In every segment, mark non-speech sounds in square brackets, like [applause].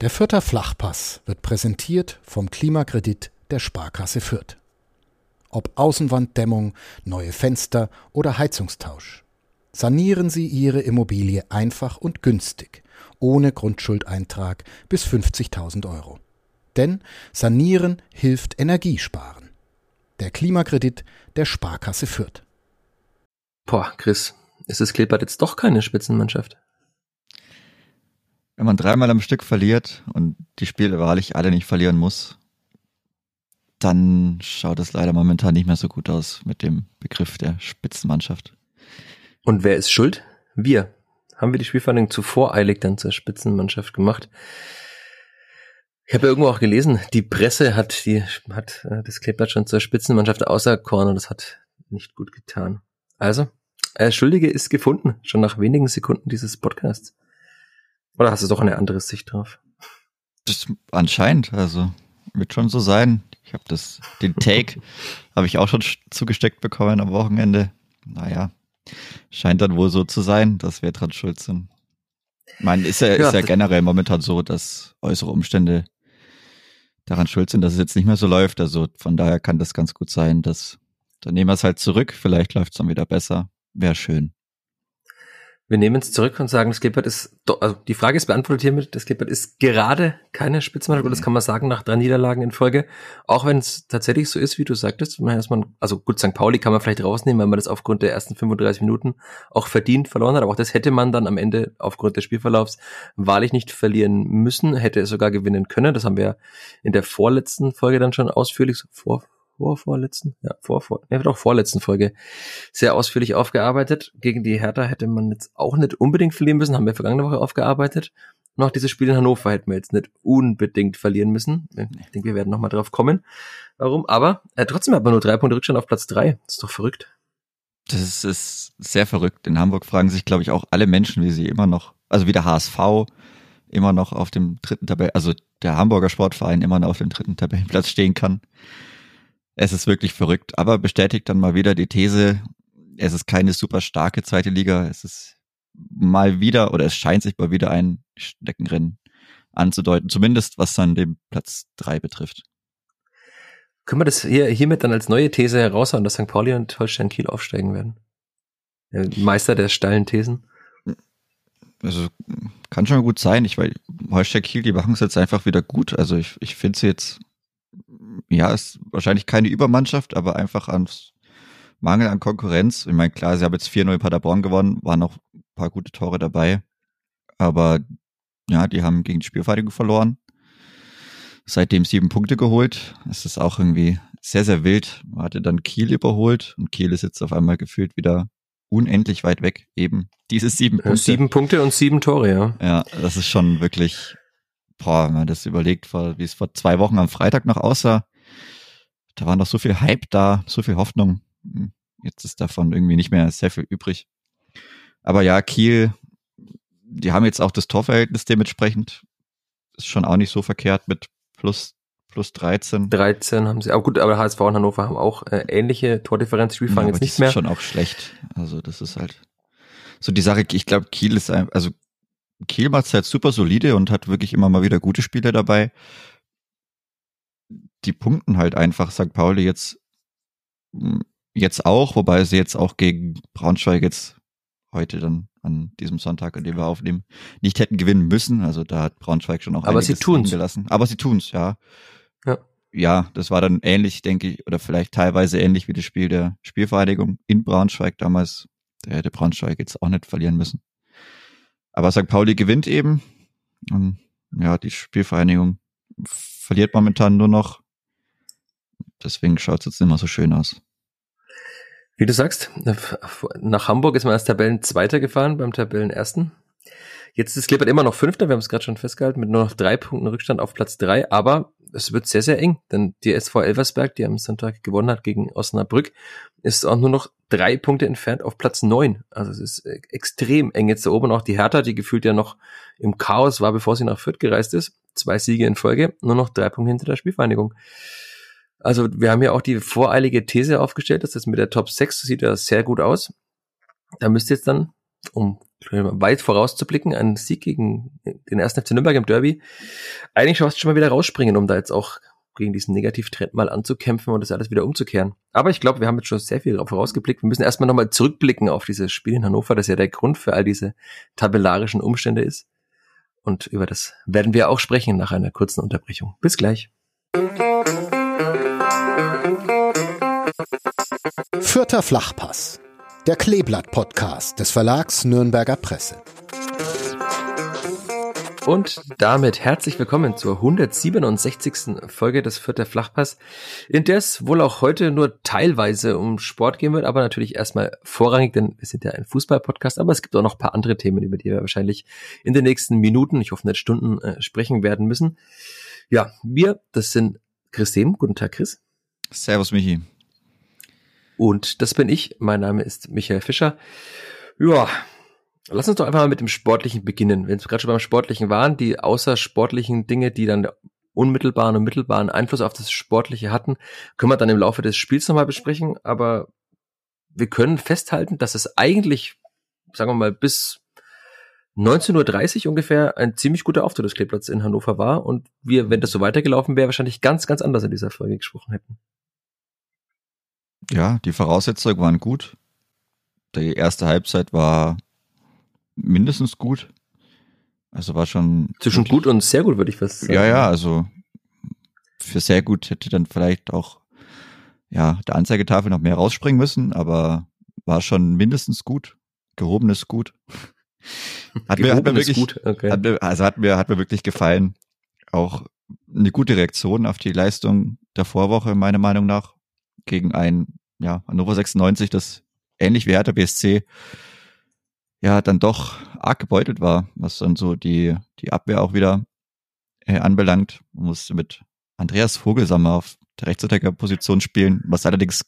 Der Fürther Flachpass wird präsentiert vom Klimakredit der Sparkasse Fürth. Ob Außenwanddämmung, neue Fenster oder Heizungstausch. Sanieren Sie Ihre Immobilie einfach und günstig, ohne Grundschuldeintrag bis 50.000 Euro. Denn Sanieren hilft Energiesparen. Der Klimakredit der Sparkasse Fürth. Boah, Chris, ist es Klippert jetzt doch keine Spitzenmannschaft? Wenn man dreimal am Stück verliert und die Spiele wahrlich alle nicht verlieren muss, dann schaut es leider momentan nicht mehr so gut aus mit dem Begriff der Spitzenmannschaft. Und wer ist schuld? Wir. Haben wir die Spielverhandlung zu voreilig dann zur Spitzenmannschaft gemacht? Ich habe irgendwo auch gelesen, die Presse hat die hat äh, das Kleeblatt schon zur Spitzenmannschaft auserkoren und das hat nicht gut getan. Also, äh, Schuldige ist gefunden, schon nach wenigen Sekunden dieses Podcasts. Oder hast du doch eine andere Sicht drauf? Das anscheinend, also wird schon so sein. Ich habe das, den Take [laughs] habe ich auch schon zugesteckt bekommen am Wochenende. Naja, scheint dann wohl so zu sein, dass wir dran schuld sind. Ich meine, ist ja, ja ist ja generell momentan so, dass äußere Umstände daran schuld sind, dass es jetzt nicht mehr so läuft. Also von daher kann das ganz gut sein, dass dann nehmen wir es halt zurück. Vielleicht läuft es dann wieder besser. Wäre schön. Wir nehmen es zurück und sagen, das Klippert ist, also die Frage ist beantwortet hiermit, das Klippert ist gerade keine Spitzenmannschaft, und das kann man sagen nach drei Niederlagen in Folge. Auch wenn es tatsächlich so ist, wie du sagtest, man erstmal, also gut, St. Pauli kann man vielleicht rausnehmen, weil man das aufgrund der ersten 35 Minuten auch verdient verloren hat, aber auch das hätte man dann am Ende aufgrund des Spielverlaufs wahrlich nicht verlieren müssen, hätte es sogar gewinnen können. Das haben wir in der vorletzten Folge dann schon ausführlich, vor, vor vorletzten, ja, vor, vor, ja, doch vorletzten Folge sehr ausführlich aufgearbeitet. Gegen die Hertha hätte man jetzt auch nicht unbedingt verlieren müssen, haben wir vergangene Woche aufgearbeitet. Und auch dieses Spiel in Hannover hätten wir jetzt nicht unbedingt verlieren müssen. Ich denke, wir werden nochmal drauf kommen. Warum? Aber äh, trotzdem hat man nur drei Punkte Rückstand auf Platz drei. Das ist doch verrückt. Das ist sehr verrückt. In Hamburg fragen sich, glaube ich, auch alle Menschen, wie sie immer noch, also wie der HSV immer noch auf dem dritten Tabellen, also der Hamburger Sportverein immer noch auf dem dritten Tabellenplatz stehen kann. Es ist wirklich verrückt, aber bestätigt dann mal wieder die These, es ist keine super starke zweite Liga. Es ist mal wieder oder es scheint sich mal wieder ein Steckenrennen anzudeuten, zumindest was dann den Platz drei betrifft. Können wir das hier, hiermit dann als neue These heraushauen, dass St. Pauli und Holstein Kiel aufsteigen werden? Der Meister der steilen Thesen? Also kann schon gut sein. Ich weil Holstein Kiel, die machen es jetzt einfach wieder gut. Also ich, ich finde sie jetzt ja, ist wahrscheinlich keine Übermannschaft, aber einfach ans Mangel an Konkurrenz. Ich meine, klar, sie haben jetzt 4-0 Paderborn gewonnen, waren noch ein paar gute Tore dabei. Aber ja, die haben gegen die Spielvereinigung verloren. Seitdem sieben Punkte geholt. Es ist auch irgendwie sehr, sehr wild. Man hatte dann Kiel überholt und Kiel ist jetzt auf einmal gefühlt wieder unendlich weit weg. Eben diese sieben Punkte. Sieben Punkte und sieben Tore, ja. Ja, das ist schon wirklich, boah, wenn man das überlegt, wie es vor zwei Wochen am Freitag noch aussah da war noch so viel Hype da, so viel Hoffnung. Hm, jetzt ist davon irgendwie nicht mehr sehr viel übrig. Aber ja, Kiel, die haben jetzt auch das Torverhältnis dementsprechend. Ist schon auch nicht so verkehrt mit plus, plus 13. 13 haben sie. Aber gut, aber HSV und Hannover haben auch äh, ähnliche Tordifferenz. Die fangen ja, jetzt nicht mehr. Das ist schon auch schlecht. Also das ist halt so die Sache. Ich glaube, Kiel ist ein, also Kiel macht es halt super solide und hat wirklich immer mal wieder gute Spiele dabei die punkten halt einfach St. Pauli jetzt, hm, jetzt auch, wobei sie jetzt auch gegen Braunschweig jetzt heute dann an diesem Sonntag, an dem wir aufnehmen, nicht hätten gewinnen müssen. Also da hat Braunschweig schon auch Aber sie tun's. gelassen. Aber sie tun's, ja. Ja. Ja, das war dann ähnlich, denke ich, oder vielleicht teilweise ähnlich wie das Spiel der Spielvereinigung in Braunschweig damals. Da hätte Braunschweig jetzt auch nicht verlieren müssen. Aber St. Pauli gewinnt eben. Und ja, die Spielvereinigung verliert momentan nur noch Deswegen schaut es jetzt nicht mehr so schön aus. Wie du sagst, nach Hamburg ist man als Tabellenzweiter gefahren beim Tabellenersten. Jetzt ist Klippert immer noch Fünfter, wir haben es gerade schon festgehalten, mit nur noch drei Punkten Rückstand auf Platz drei, aber es wird sehr, sehr eng, denn die SV Elversberg, die am Sonntag gewonnen hat gegen Osnabrück, ist auch nur noch drei Punkte entfernt auf Platz neun. Also es ist äh, extrem eng jetzt da oben. Auch die Hertha, die gefühlt ja noch im Chaos war, bevor sie nach Fürth gereist ist. Zwei Siege in Folge, nur noch drei Punkte hinter der Spielvereinigung. Also wir haben ja auch die voreilige These aufgestellt, dass das mit der Top 6 sieht ja sehr gut aus. Da müsste jetzt dann, um weit vorauszublicken, einen Sieg gegen den ersten FC Nürnberg im Derby. Eigentlich schon mal wieder rausspringen, um da jetzt auch gegen diesen Negativtrend mal anzukämpfen und das alles wieder umzukehren. Aber ich glaube, wir haben jetzt schon sehr viel vorausgeblickt. Wir müssen erstmal nochmal zurückblicken auf dieses Spiel in Hannover, das ja der Grund für all diese tabellarischen Umstände ist. Und über das werden wir auch sprechen nach einer kurzen Unterbrechung. Bis gleich. Vierter Flachpass. Der Kleeblatt-Podcast des Verlags Nürnberger Presse. Und damit herzlich willkommen zur 167. Folge des Vierter Flachpass, in der es wohl auch heute nur teilweise um Sport gehen wird, aber natürlich erstmal vorrangig, denn wir sind ja ein Fußball-Podcast, aber es gibt auch noch ein paar andere Themen, über die wir wahrscheinlich in den nächsten Minuten, ich hoffe nicht Stunden, äh, sprechen werden müssen. Ja, wir, das sind Chris Dem. Guten Tag, Chris. Servus, Michi. Und das bin ich. Mein Name ist Michael Fischer. Ja, lass uns doch einfach mal mit dem Sportlichen beginnen. Wenn wir gerade schon beim Sportlichen waren, die außersportlichen Dinge, die dann unmittelbaren und mittelbaren Einfluss auf das Sportliche hatten, können wir dann im Laufe des Spiels nochmal besprechen. Aber wir können festhalten, dass es eigentlich, sagen wir mal, bis 19.30 Uhr ungefähr ein ziemlich guter Auftritt des Kleeblatts in Hannover war und wir, wenn das so weitergelaufen wäre, wahrscheinlich ganz, ganz anders in dieser Folge gesprochen hätten. Ja, die Voraussetzungen waren gut. Die erste Halbzeit war mindestens gut. Also war schon. Zwischen gut und sehr gut, würde ich fast sagen. Ja, ja, also für sehr gut hätte dann vielleicht auch ja, der Anzeigetafel noch mehr rausspringen müssen, aber war schon mindestens gut. Gehobenes gut. [laughs] Hat mir, hat mir wirklich, gut. Okay. Hat mir, also hat mir, hat mir wirklich gefallen. Auch eine gute Reaktion auf die Leistung der Vorwoche, meiner Meinung nach gegen ein, ja, Hannover 96, das ähnlich wie Hertha BSC ja dann doch arg gebeutelt war, was dann so die, die Abwehr auch wieder äh, anbelangt. Man musste mit Andreas Vogelsammer auf der Rechtsverteidigerposition spielen, was allerdings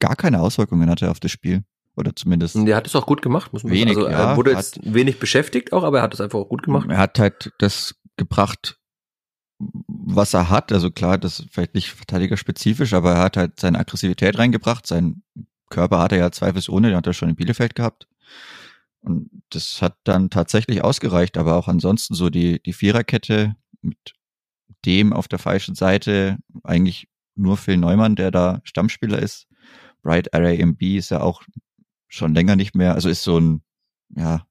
gar keine Auswirkungen hatte auf das Spiel. Oder zumindest. Der hat es auch gut gemacht, muss man wenig, sagen. Also er wurde jetzt wenig beschäftigt auch, aber er hat es einfach auch gut gemacht. Er hat halt das gebracht, was er hat. Also klar, das ist vielleicht nicht verteidigerspezifisch, aber er hat halt seine Aggressivität reingebracht. Sein Körper hat er ja zweifelsohne, den hat er schon in Bielefeld gehabt. Und das hat dann tatsächlich ausgereicht, aber auch ansonsten so die, die Viererkette mit dem auf der falschen Seite eigentlich nur Phil Neumann, der da Stammspieler ist. Bright RAMB ist ja auch schon länger nicht mehr, also ist so ein, ja,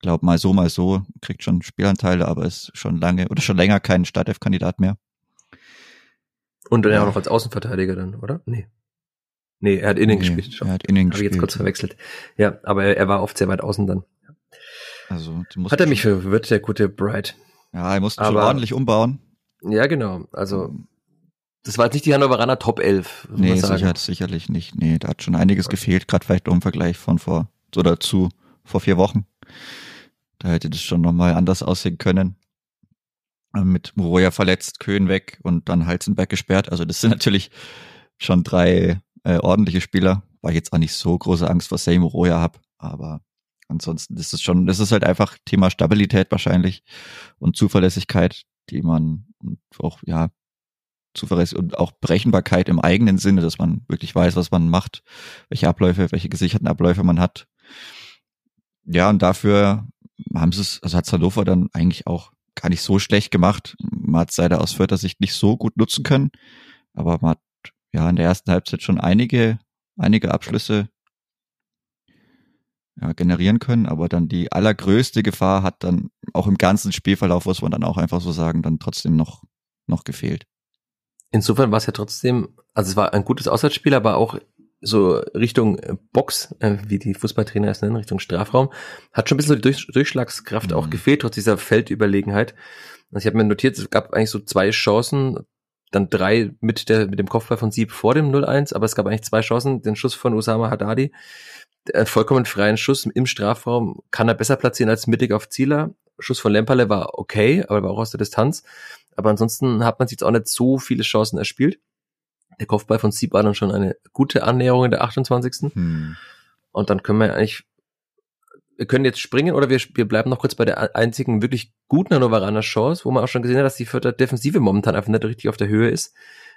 glaube mal so, mal so, kriegt schon Spielanteile, aber ist schon lange oder schon länger kein Startelf-Kandidat mehr. Und dann ja. auch noch als Außenverteidiger dann, oder? Nee. Nee, er hat innen nee, gespielt. Schon. Er hat innen gespielt. ich jetzt kurz verwechselt. Ja, aber er, er war oft sehr weit außen dann. Also, hat er mich verwirrt, der gute Bright. Ja, er musste schon ordentlich umbauen. Ja, genau. Also, das war jetzt nicht die Hannoveraner Top 11. Nee, sicher, sicherlich nicht. Nee, da hat schon einiges okay. gefehlt, gerade vielleicht im Vergleich von vor oder zu vor vier Wochen. Da hätte das schon nochmal anders aussehen können. Äh, mit Moroja verletzt, Köhn weg und dann Halzenberg gesperrt. Also das sind natürlich schon drei äh, ordentliche Spieler, weil ich jetzt auch nicht so große Angst vor Say Moroja habe. Aber ansonsten ist es schon, das ist halt einfach Thema Stabilität wahrscheinlich und Zuverlässigkeit, die man auch, ja, Zuverlässigkeit und auch Berechenbarkeit im eigenen Sinne, dass man wirklich weiß, was man macht, welche Abläufe, welche gesicherten Abläufe man hat. Ja, und dafür haben sie es, also hat Hannover dann eigentlich auch gar nicht so schlecht gemacht. Man hat leider aus Fördersicht nicht so gut nutzen können, aber man hat ja in der ersten Halbzeit schon einige, einige Abschlüsse ja, generieren können, aber dann die allergrößte Gefahr hat dann auch im ganzen Spielverlauf, muss man dann auch einfach so sagen, dann trotzdem noch, noch gefehlt. Insofern war es ja trotzdem, also es war ein gutes Auswärtsspiel, aber auch so Richtung äh, Box, äh, wie die Fußballtrainer es nennen, Richtung Strafraum, hat schon ein bisschen so die Durch Durchschlagskraft mhm. auch gefehlt, trotz dieser Feldüberlegenheit. Also ich habe mir notiert, es gab eigentlich so zwei Chancen, dann drei mit der mit dem Kopfball von Sieb vor dem 0-1, aber es gab eigentlich zwei Chancen, den Schuss von Usama Haddadi, einen vollkommen freien Schuss im Strafraum, kann er besser platzieren als mittig auf Zieler. Schuss von Lemperle war okay, aber war auch aus der Distanz. Aber ansonsten hat man sich jetzt auch nicht so viele Chancen erspielt. Der Kopfball von Sieb war dann schon eine gute Annäherung in der 28. Hm. Und dann können wir eigentlich, wir können jetzt springen oder wir, wir bleiben noch kurz bei der einzigen wirklich guten Hannoveraner Chance, wo man auch schon gesehen hat, dass die Vierter Defensive momentan einfach nicht richtig auf der Höhe ist.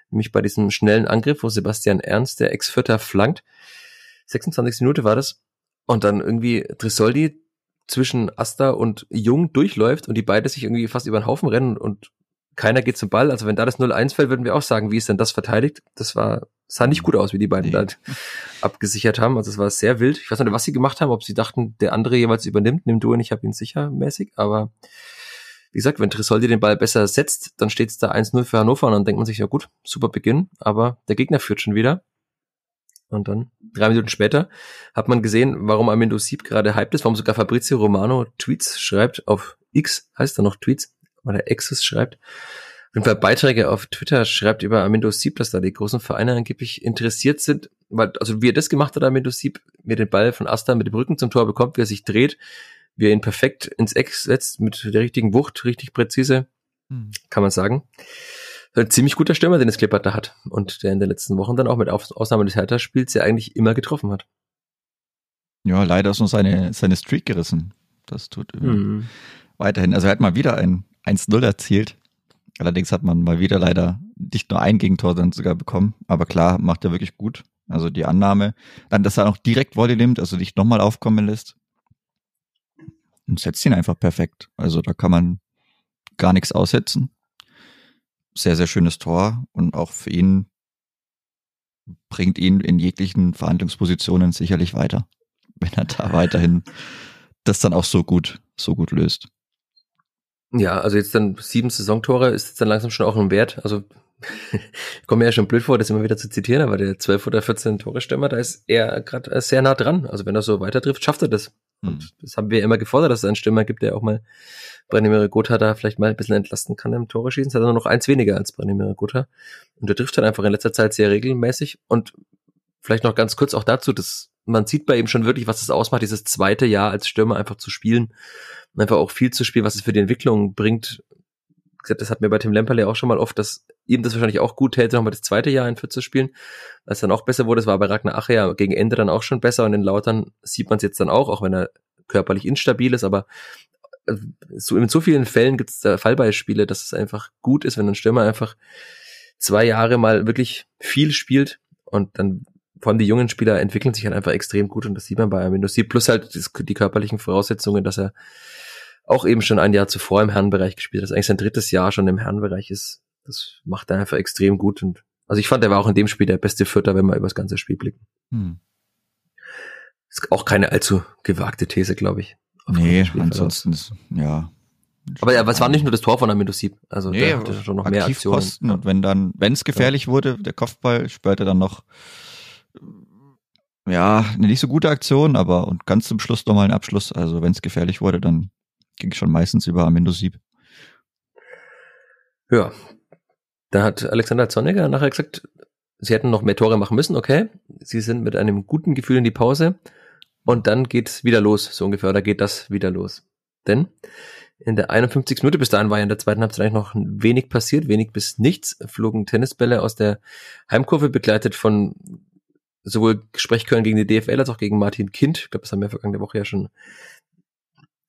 Nämlich bei diesem schnellen Angriff, wo Sebastian Ernst, der Ex-Vierter, flankt. 26 Minute war das. Und dann irgendwie Trisoldi zwischen Asta und Jung durchläuft und die beide sich irgendwie fast über den Haufen rennen und keiner geht zum Ball. Also wenn da das 0-1 fällt, würden wir auch sagen, wie ist denn das verteidigt? Das war, sah nicht gut aus, wie die beiden da [laughs] abgesichert haben. Also es war sehr wild. Ich weiß nicht, was sie gemacht haben, ob sie dachten, der andere jeweils übernimmt, nimm du und ich habe ihn sicher mäßig, aber wie gesagt, wenn Trisoldi den Ball besser setzt, dann steht es da 1-0 für Hannover und dann denkt man sich, ja gut, super Beginn, aber der Gegner führt schon wieder. Und dann, drei Minuten später, hat man gesehen, warum Amendo Sieb gerade hyped ist, warum sogar Fabrizio Romano Tweets schreibt auf X, heißt er noch Tweets, weil er Exes schreibt. Auf jeden Fall Beiträge auf Twitter schreibt über Amendo Sieb, dass da die großen Vereine angeblich interessiert sind, weil, also wie er das gemacht hat, Amendo Sieb, wie er den Ball von Asta mit dem Rücken zum Tor bekommt, wie er sich dreht, wie er ihn perfekt ins Eck setzt, mit der richtigen Wucht, richtig präzise, hm. kann man sagen ein ziemlich guter Stürmer, den das Klippert da hat. Und der in den letzten Wochen dann auch mit Ausnahme des Hertha-Spiels ja eigentlich immer getroffen hat. Ja, leider ist nur seine, seine Streak gerissen. Das tut mhm. weiterhin. Also er hat mal wieder ein 1-0 erzielt. Allerdings hat man mal wieder leider nicht nur ein Gegentor, sondern sogar bekommen. Aber klar, macht er wirklich gut. Also die Annahme. Dann, dass er auch direkt Volley nimmt, also nicht nochmal aufkommen lässt. Und setzt ihn einfach perfekt. Also da kann man gar nichts aussetzen sehr, sehr schönes Tor und auch für ihn bringt ihn in jeglichen Verhandlungspositionen sicherlich weiter, wenn er da weiterhin das dann auch so gut, so gut löst. Ja, also jetzt dann sieben Saisontore ist jetzt dann langsam schon auch ein Wert. Also [laughs] ich komme mir ja schon blöd vor, das immer wieder zu zitieren, aber der 12 oder 14 Tore Stürmer, da ist er gerade sehr nah dran. Also wenn er so weiter trifft, schafft er das. Und hm. das haben wir immer gefordert, dass es einen Stürmer gibt, der auch mal Branimir Gotha da vielleicht mal ein bisschen entlasten kann im Tore schießen. Es hat er nur noch eins weniger als Branimir Gotha. Und der trifft dann einfach in letzter Zeit sehr regelmäßig. Und vielleicht noch ganz kurz auch dazu, dass man sieht bei ihm schon wirklich, was es ausmacht, dieses zweite Jahr als Stürmer einfach zu spielen. Einfach auch viel zu spielen, was es für die Entwicklung bringt. Das hat mir bei Tim Lemperle auch schon mal oft, dass ihm das wahrscheinlich auch gut hält, nochmal das zweite Jahr in Fürth zu spielen. Als dann auch besser wurde, das war bei Ragnar Ache ja gegen Ende dann auch schon besser und in Lautern sieht man es jetzt dann auch, auch wenn er körperlich instabil ist, aber äh, so in so vielen Fällen gibt es da Fallbeispiele, dass es einfach gut ist, wenn ein Stürmer einfach zwei Jahre mal wirklich viel spielt und dann vor allem die jungen Spieler entwickeln sich halt einfach extrem gut und das sieht man bei Amino Sie plus halt die körperlichen Voraussetzungen, dass er auch eben schon ein Jahr zuvor im Herrenbereich gespielt hat, eigentlich sein drittes Jahr schon im Herrenbereich ist. Das macht er einfach extrem gut und also ich fand, er war auch in dem Spiel der beste Vierter, wenn wir über das ganze Spiel blicken. Hm. Ist auch keine allzu gewagte These, glaube ich. Nee, ansonsten ist, ja. Aber ja, es war nicht nur das Tor von Amidosib. Also nee, der hatte schon noch mehr Aktionen. Und wenn dann, wenn es gefährlich ja. wurde, der Kopfball, spürte dann noch ja, eine nicht so gute Aktion, aber und ganz zum Schluss nochmal ein Abschluss. Also wenn es gefährlich wurde, dann ging es schon meistens über Amindosib. Ja. Da hat Alexander Zorniger nachher gesagt, sie hätten noch mehr Tore machen müssen, okay. Sie sind mit einem guten Gefühl in die Pause und dann geht's wieder los, so ungefähr, oder geht das wieder los. Denn in der 51. Minute, bis dahin war ja in der zweiten Halbzeit eigentlich noch wenig passiert, wenig bis nichts, flogen Tennisbälle aus der Heimkurve, begleitet von sowohl Sprechkörn gegen die DFL als auch gegen Martin Kind. Ich glaube, das haben wir vergangene Woche ja schon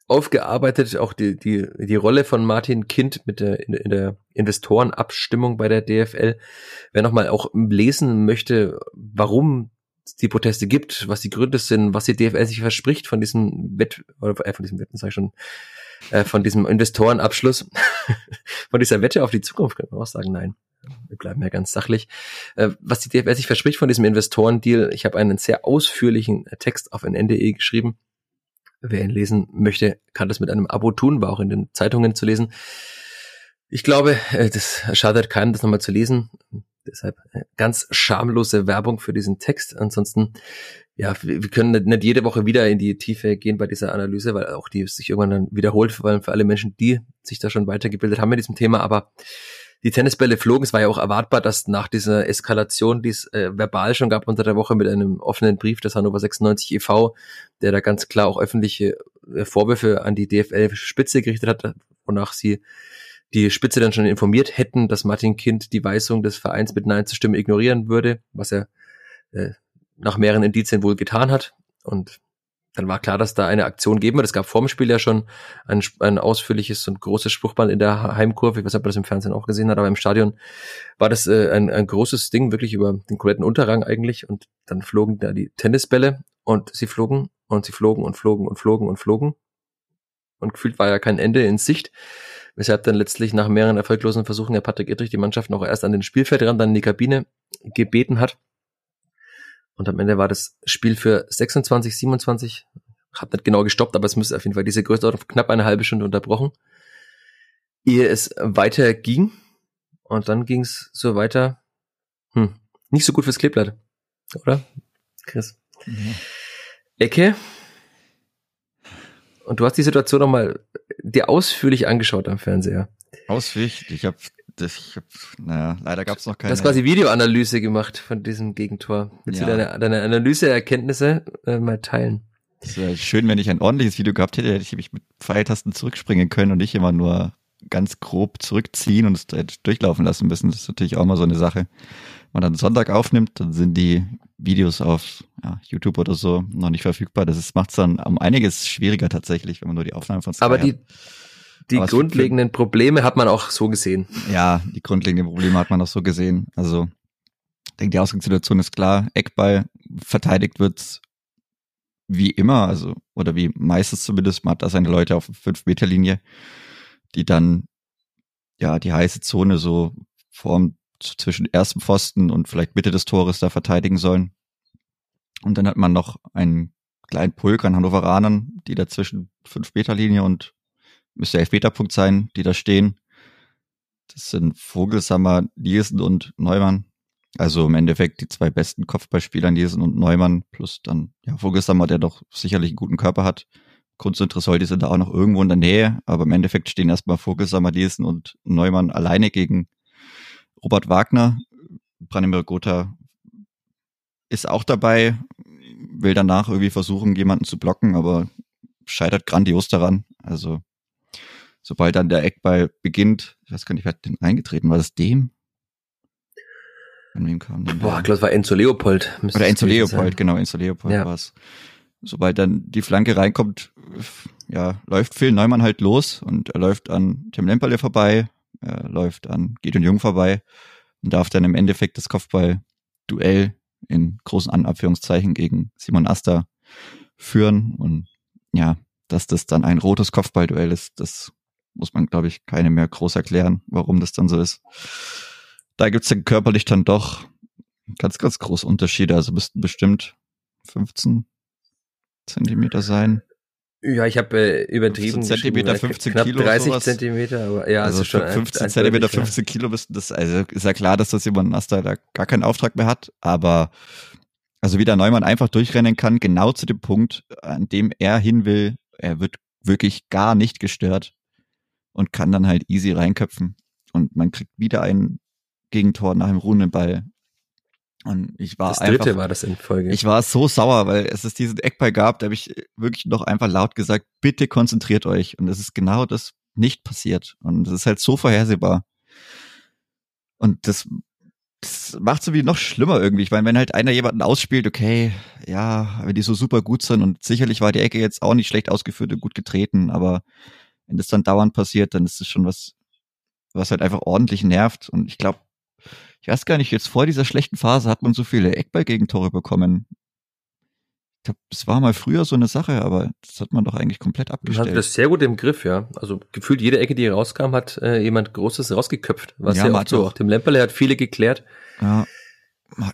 aufgearbeitet, auch die, die, die Rolle von Martin Kind mit der, in, in der Investorenabstimmung bei der DFL. Wer nochmal auch lesen möchte, warum die Proteste gibt, was die Gründe sind, was die DFL sich verspricht von diesem Wett, äh, von diesem Wetten, sag ich schon, äh, von diesem Investorenabschluss, [laughs] von dieser Wette auf die Zukunft, könnte man auch sagen, nein. Wir bleiben ja ganz sachlich. Äh, was die DFL sich verspricht von diesem Investorendeal, ich habe einen sehr ausführlichen Text auf NNDE geschrieben. Wer ihn lesen möchte, kann das mit einem Abo tun, war auch in den Zeitungen zu lesen. Ich glaube, äh, das schadet keinem, das nochmal zu lesen. Deshalb äh, ganz schamlose Werbung für diesen Text. Ansonsten, ja, wir können nicht jede Woche wieder in die Tiefe gehen bei dieser Analyse, weil auch die sich irgendwann dann wiederholt, vor allem für alle Menschen, die sich da schon weitergebildet haben in diesem Thema. Aber die Tennisbälle flogen. Es war ja auch erwartbar, dass nach dieser Eskalation, die es äh, verbal schon gab unter der Woche mit einem offenen Brief des Hannover 96 e.V., der da ganz klar auch öffentliche äh, Vorwürfe an die DFL-Spitze gerichtet hat, wonach sie die Spitze dann schon informiert hätten, dass Martin Kind die Weisung des Vereins mit Nein zu stimmen ignorieren würde, was er äh, nach mehreren Indizien wohl getan hat. Und dann war klar, dass da eine Aktion geben wird. Es gab vorm Spiel ja schon ein, ein ausführliches und großes Spruchband in der Heimkurve. Ich weiß nicht, ob man das im Fernsehen auch gesehen hat, aber im Stadion war das äh, ein, ein großes Ding, wirklich über den kompletten Unterrang eigentlich. Und dann flogen da die Tennisbälle und sie flogen und sie flogen und flogen und flogen und flogen. und gefühlt war ja kein Ende in Sicht. Weshalb dann letztlich nach mehreren erfolglosen Versuchen der Patrick Ittrich die Mannschaft noch erst an den Spielfeldrand, dann in die Kabine gebeten hat. Und am Ende war das Spiel für 26, 27, hat nicht genau gestoppt, aber es müsste auf jeden Fall diese Größenordnung knapp eine halbe Stunde unterbrochen, ehe es weiter ging. Und dann ging es so weiter. Hm, nicht so gut fürs Kleeblatt, oder? Chris. Mhm. Ecke. Und du hast die Situation nochmal dir ausführlich angeschaut am Fernseher. Ausführlich? Ich habe ich hab, naja, leider gab es noch keine. Du hast quasi Videoanalyse gemacht von diesem Gegentor. Willst ja. du deine, deine Analyseerkenntnisse äh, mal teilen? Es wäre schön, wenn ich ein ordentliches Video gehabt hätte, hätte ich mich mit Pfeiltasten zurückspringen können und nicht immer nur ganz grob zurückziehen und es durchlaufen lassen müssen. Das ist natürlich auch mal so eine Sache. Wenn man dann Sonntag aufnimmt, dann sind die Videos auf ja, YouTube oder so noch nicht verfügbar. Das macht es dann um einiges schwieriger tatsächlich, wenn man nur die Aufnahmen von Sky Aber die, die Aber grundlegenden für, Probleme hat man auch so gesehen. Ja, die grundlegenden Probleme hat man auch so gesehen. Also, ich denke, die Ausgangssituation ist klar. Eckball verteidigt wird wie immer, also, oder wie meistens zumindest. Man hat da seine Leute auf 5-Meter-Linie, die dann, ja, die heiße Zone so vorm, zwischen ersten Pfosten und vielleicht Mitte des Tores da verteidigen sollen. Und dann hat man noch einen kleinen Pulk an Hannoveranern, die da zwischen 5-Meter-Linie und müsste Elfmeterpunkt sein, die da stehen. Das sind Vogelsammer, Nielsen und Neumann. Also im Endeffekt die zwei besten Kopfballspieler Nielsen und Neumann plus dann ja, Vogelsammer, der doch sicherlich einen guten Körper hat. Kunst und Tresoldi sind da auch noch irgendwo in der Nähe, aber im Endeffekt stehen erstmal Vogelsammer, Nielsen und Neumann alleine gegen Robert Wagner. Branimir Gotha ist auch dabei, will danach irgendwie versuchen, jemanden zu blocken, aber scheitert grandios daran. Also sobald dann der Eckball beginnt, ich weiß gar nicht, wer hat denn eingetreten? War das dem? Von wem kam denn Boah, ich glaube, es war Enzo Leopold. Oder Enzo Leopold, sein. genau, Enzo Leopold ja. war es. Sobald dann die Flanke reinkommt, ja, läuft Phil Neumann halt los und er läuft an Tim Lemperle vorbei, er läuft an Gideon Jung vorbei und darf dann im Endeffekt das Kopfball-Duell in großen Anabführungszeichen gegen Simon Asta führen und ja, dass das dann ein rotes Kopfballduell ist, das muss man, glaube ich, keine mehr groß erklären, warum das dann so ist. Da gibt's dann körperlich dann doch ganz, ganz große Unterschiede. Also müssten bestimmt 15 Zentimeter sein. Ja, ich habe äh, übertrieben. 15 Zentimeter, 15 knapp Kilo. 30 sowas. Zentimeter, aber ja, also, also schon 15 Zentimeter, 15 Kilo müssten das, also ist ja klar, dass das jemand Nasta da gar keinen Auftrag mehr hat, aber also wie der Neumann einfach durchrennen kann, genau zu dem Punkt, an dem er hin will, er wird wirklich gar nicht gestört und kann dann halt easy reinköpfen. Und man kriegt wieder ein Gegentor nach dem ruhenden Ball. Und ich war das dritte einfach, war das in Folge. Ich war so sauer, weil es ist diesen Eckball gab, da habe ich wirklich noch einfach laut gesagt, bitte konzentriert euch. Und es ist genau das nicht passiert. Und es ist halt so vorhersehbar. Und das, das macht so wie noch schlimmer irgendwie. Ich meine, wenn halt einer jemanden ausspielt, okay, ja, wenn die so super gut sind und sicherlich war die Ecke jetzt auch nicht schlecht ausgeführt und gut getreten, aber wenn das dann dauernd passiert, dann ist es schon was, was halt einfach ordentlich nervt. Und ich glaube, ich weiß gar nicht, jetzt vor dieser schlechten Phase hat man so viele Eckball-Gegentore bekommen. Ich glaube, es war mal früher so eine Sache, aber das hat man doch eigentlich komplett abgestellt. Man hat das sehr gut im Griff, ja. Also gefühlt jede Ecke, die rauskam, hat äh, jemand Großes rausgeköpft. Was ja, ja auch so. Auch Tim Lemperle hat viele geklärt. Ja.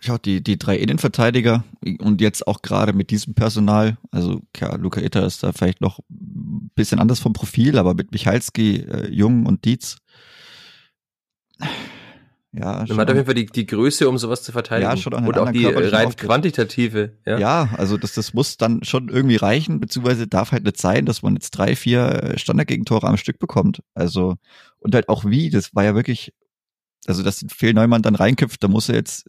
Ja, die, die drei Innenverteidiger und jetzt auch gerade mit diesem Personal, also ja, Luca Itter ist da vielleicht noch bisschen anders vom Profil, aber mit Michalski, äh, Jung und Dietz ja, schon. Man hat auf jeden Fall die, die Größe, um sowas zu verteidigen. Ja, schon an Und auch die rein quantitative. Ja. ja, also das, das muss dann schon irgendwie reichen, beziehungsweise darf halt nicht sein, dass man jetzt drei, vier Standardgegentore am Stück bekommt. Also, und halt auch wie, das war ja wirklich, also dass Phil Neumann dann reinköpft, da muss er jetzt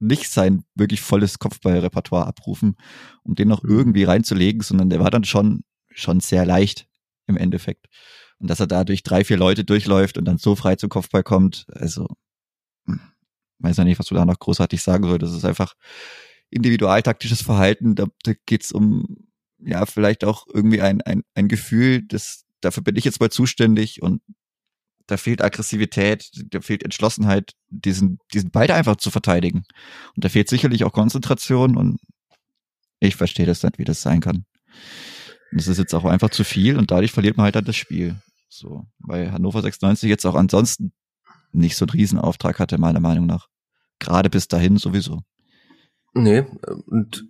nicht sein wirklich volles Kopfballrepertoire abrufen, um den noch mhm. irgendwie reinzulegen, sondern der war dann schon, schon sehr leicht im Endeffekt. Und dass er da durch drei, vier Leute durchläuft und dann so frei zum Kopfball kommt, also hm, weiß ja nicht, was du da noch großartig sagen solltest. Das ist einfach individualtaktisches Verhalten. Da, da geht's um, ja, vielleicht auch irgendwie ein, ein, ein Gefühl, das, dafür bin ich jetzt mal zuständig und da fehlt Aggressivität, da fehlt Entschlossenheit, diesen, diesen beide einfach zu verteidigen. Und da fehlt sicherlich auch Konzentration und ich verstehe das nicht, wie das sein kann. Das ist jetzt auch einfach zu viel und dadurch verliert man halt dann das Spiel. So, weil Hannover 96 jetzt auch ansonsten nicht so einen Riesenauftrag hatte, meiner Meinung nach. Gerade bis dahin sowieso. Nee, und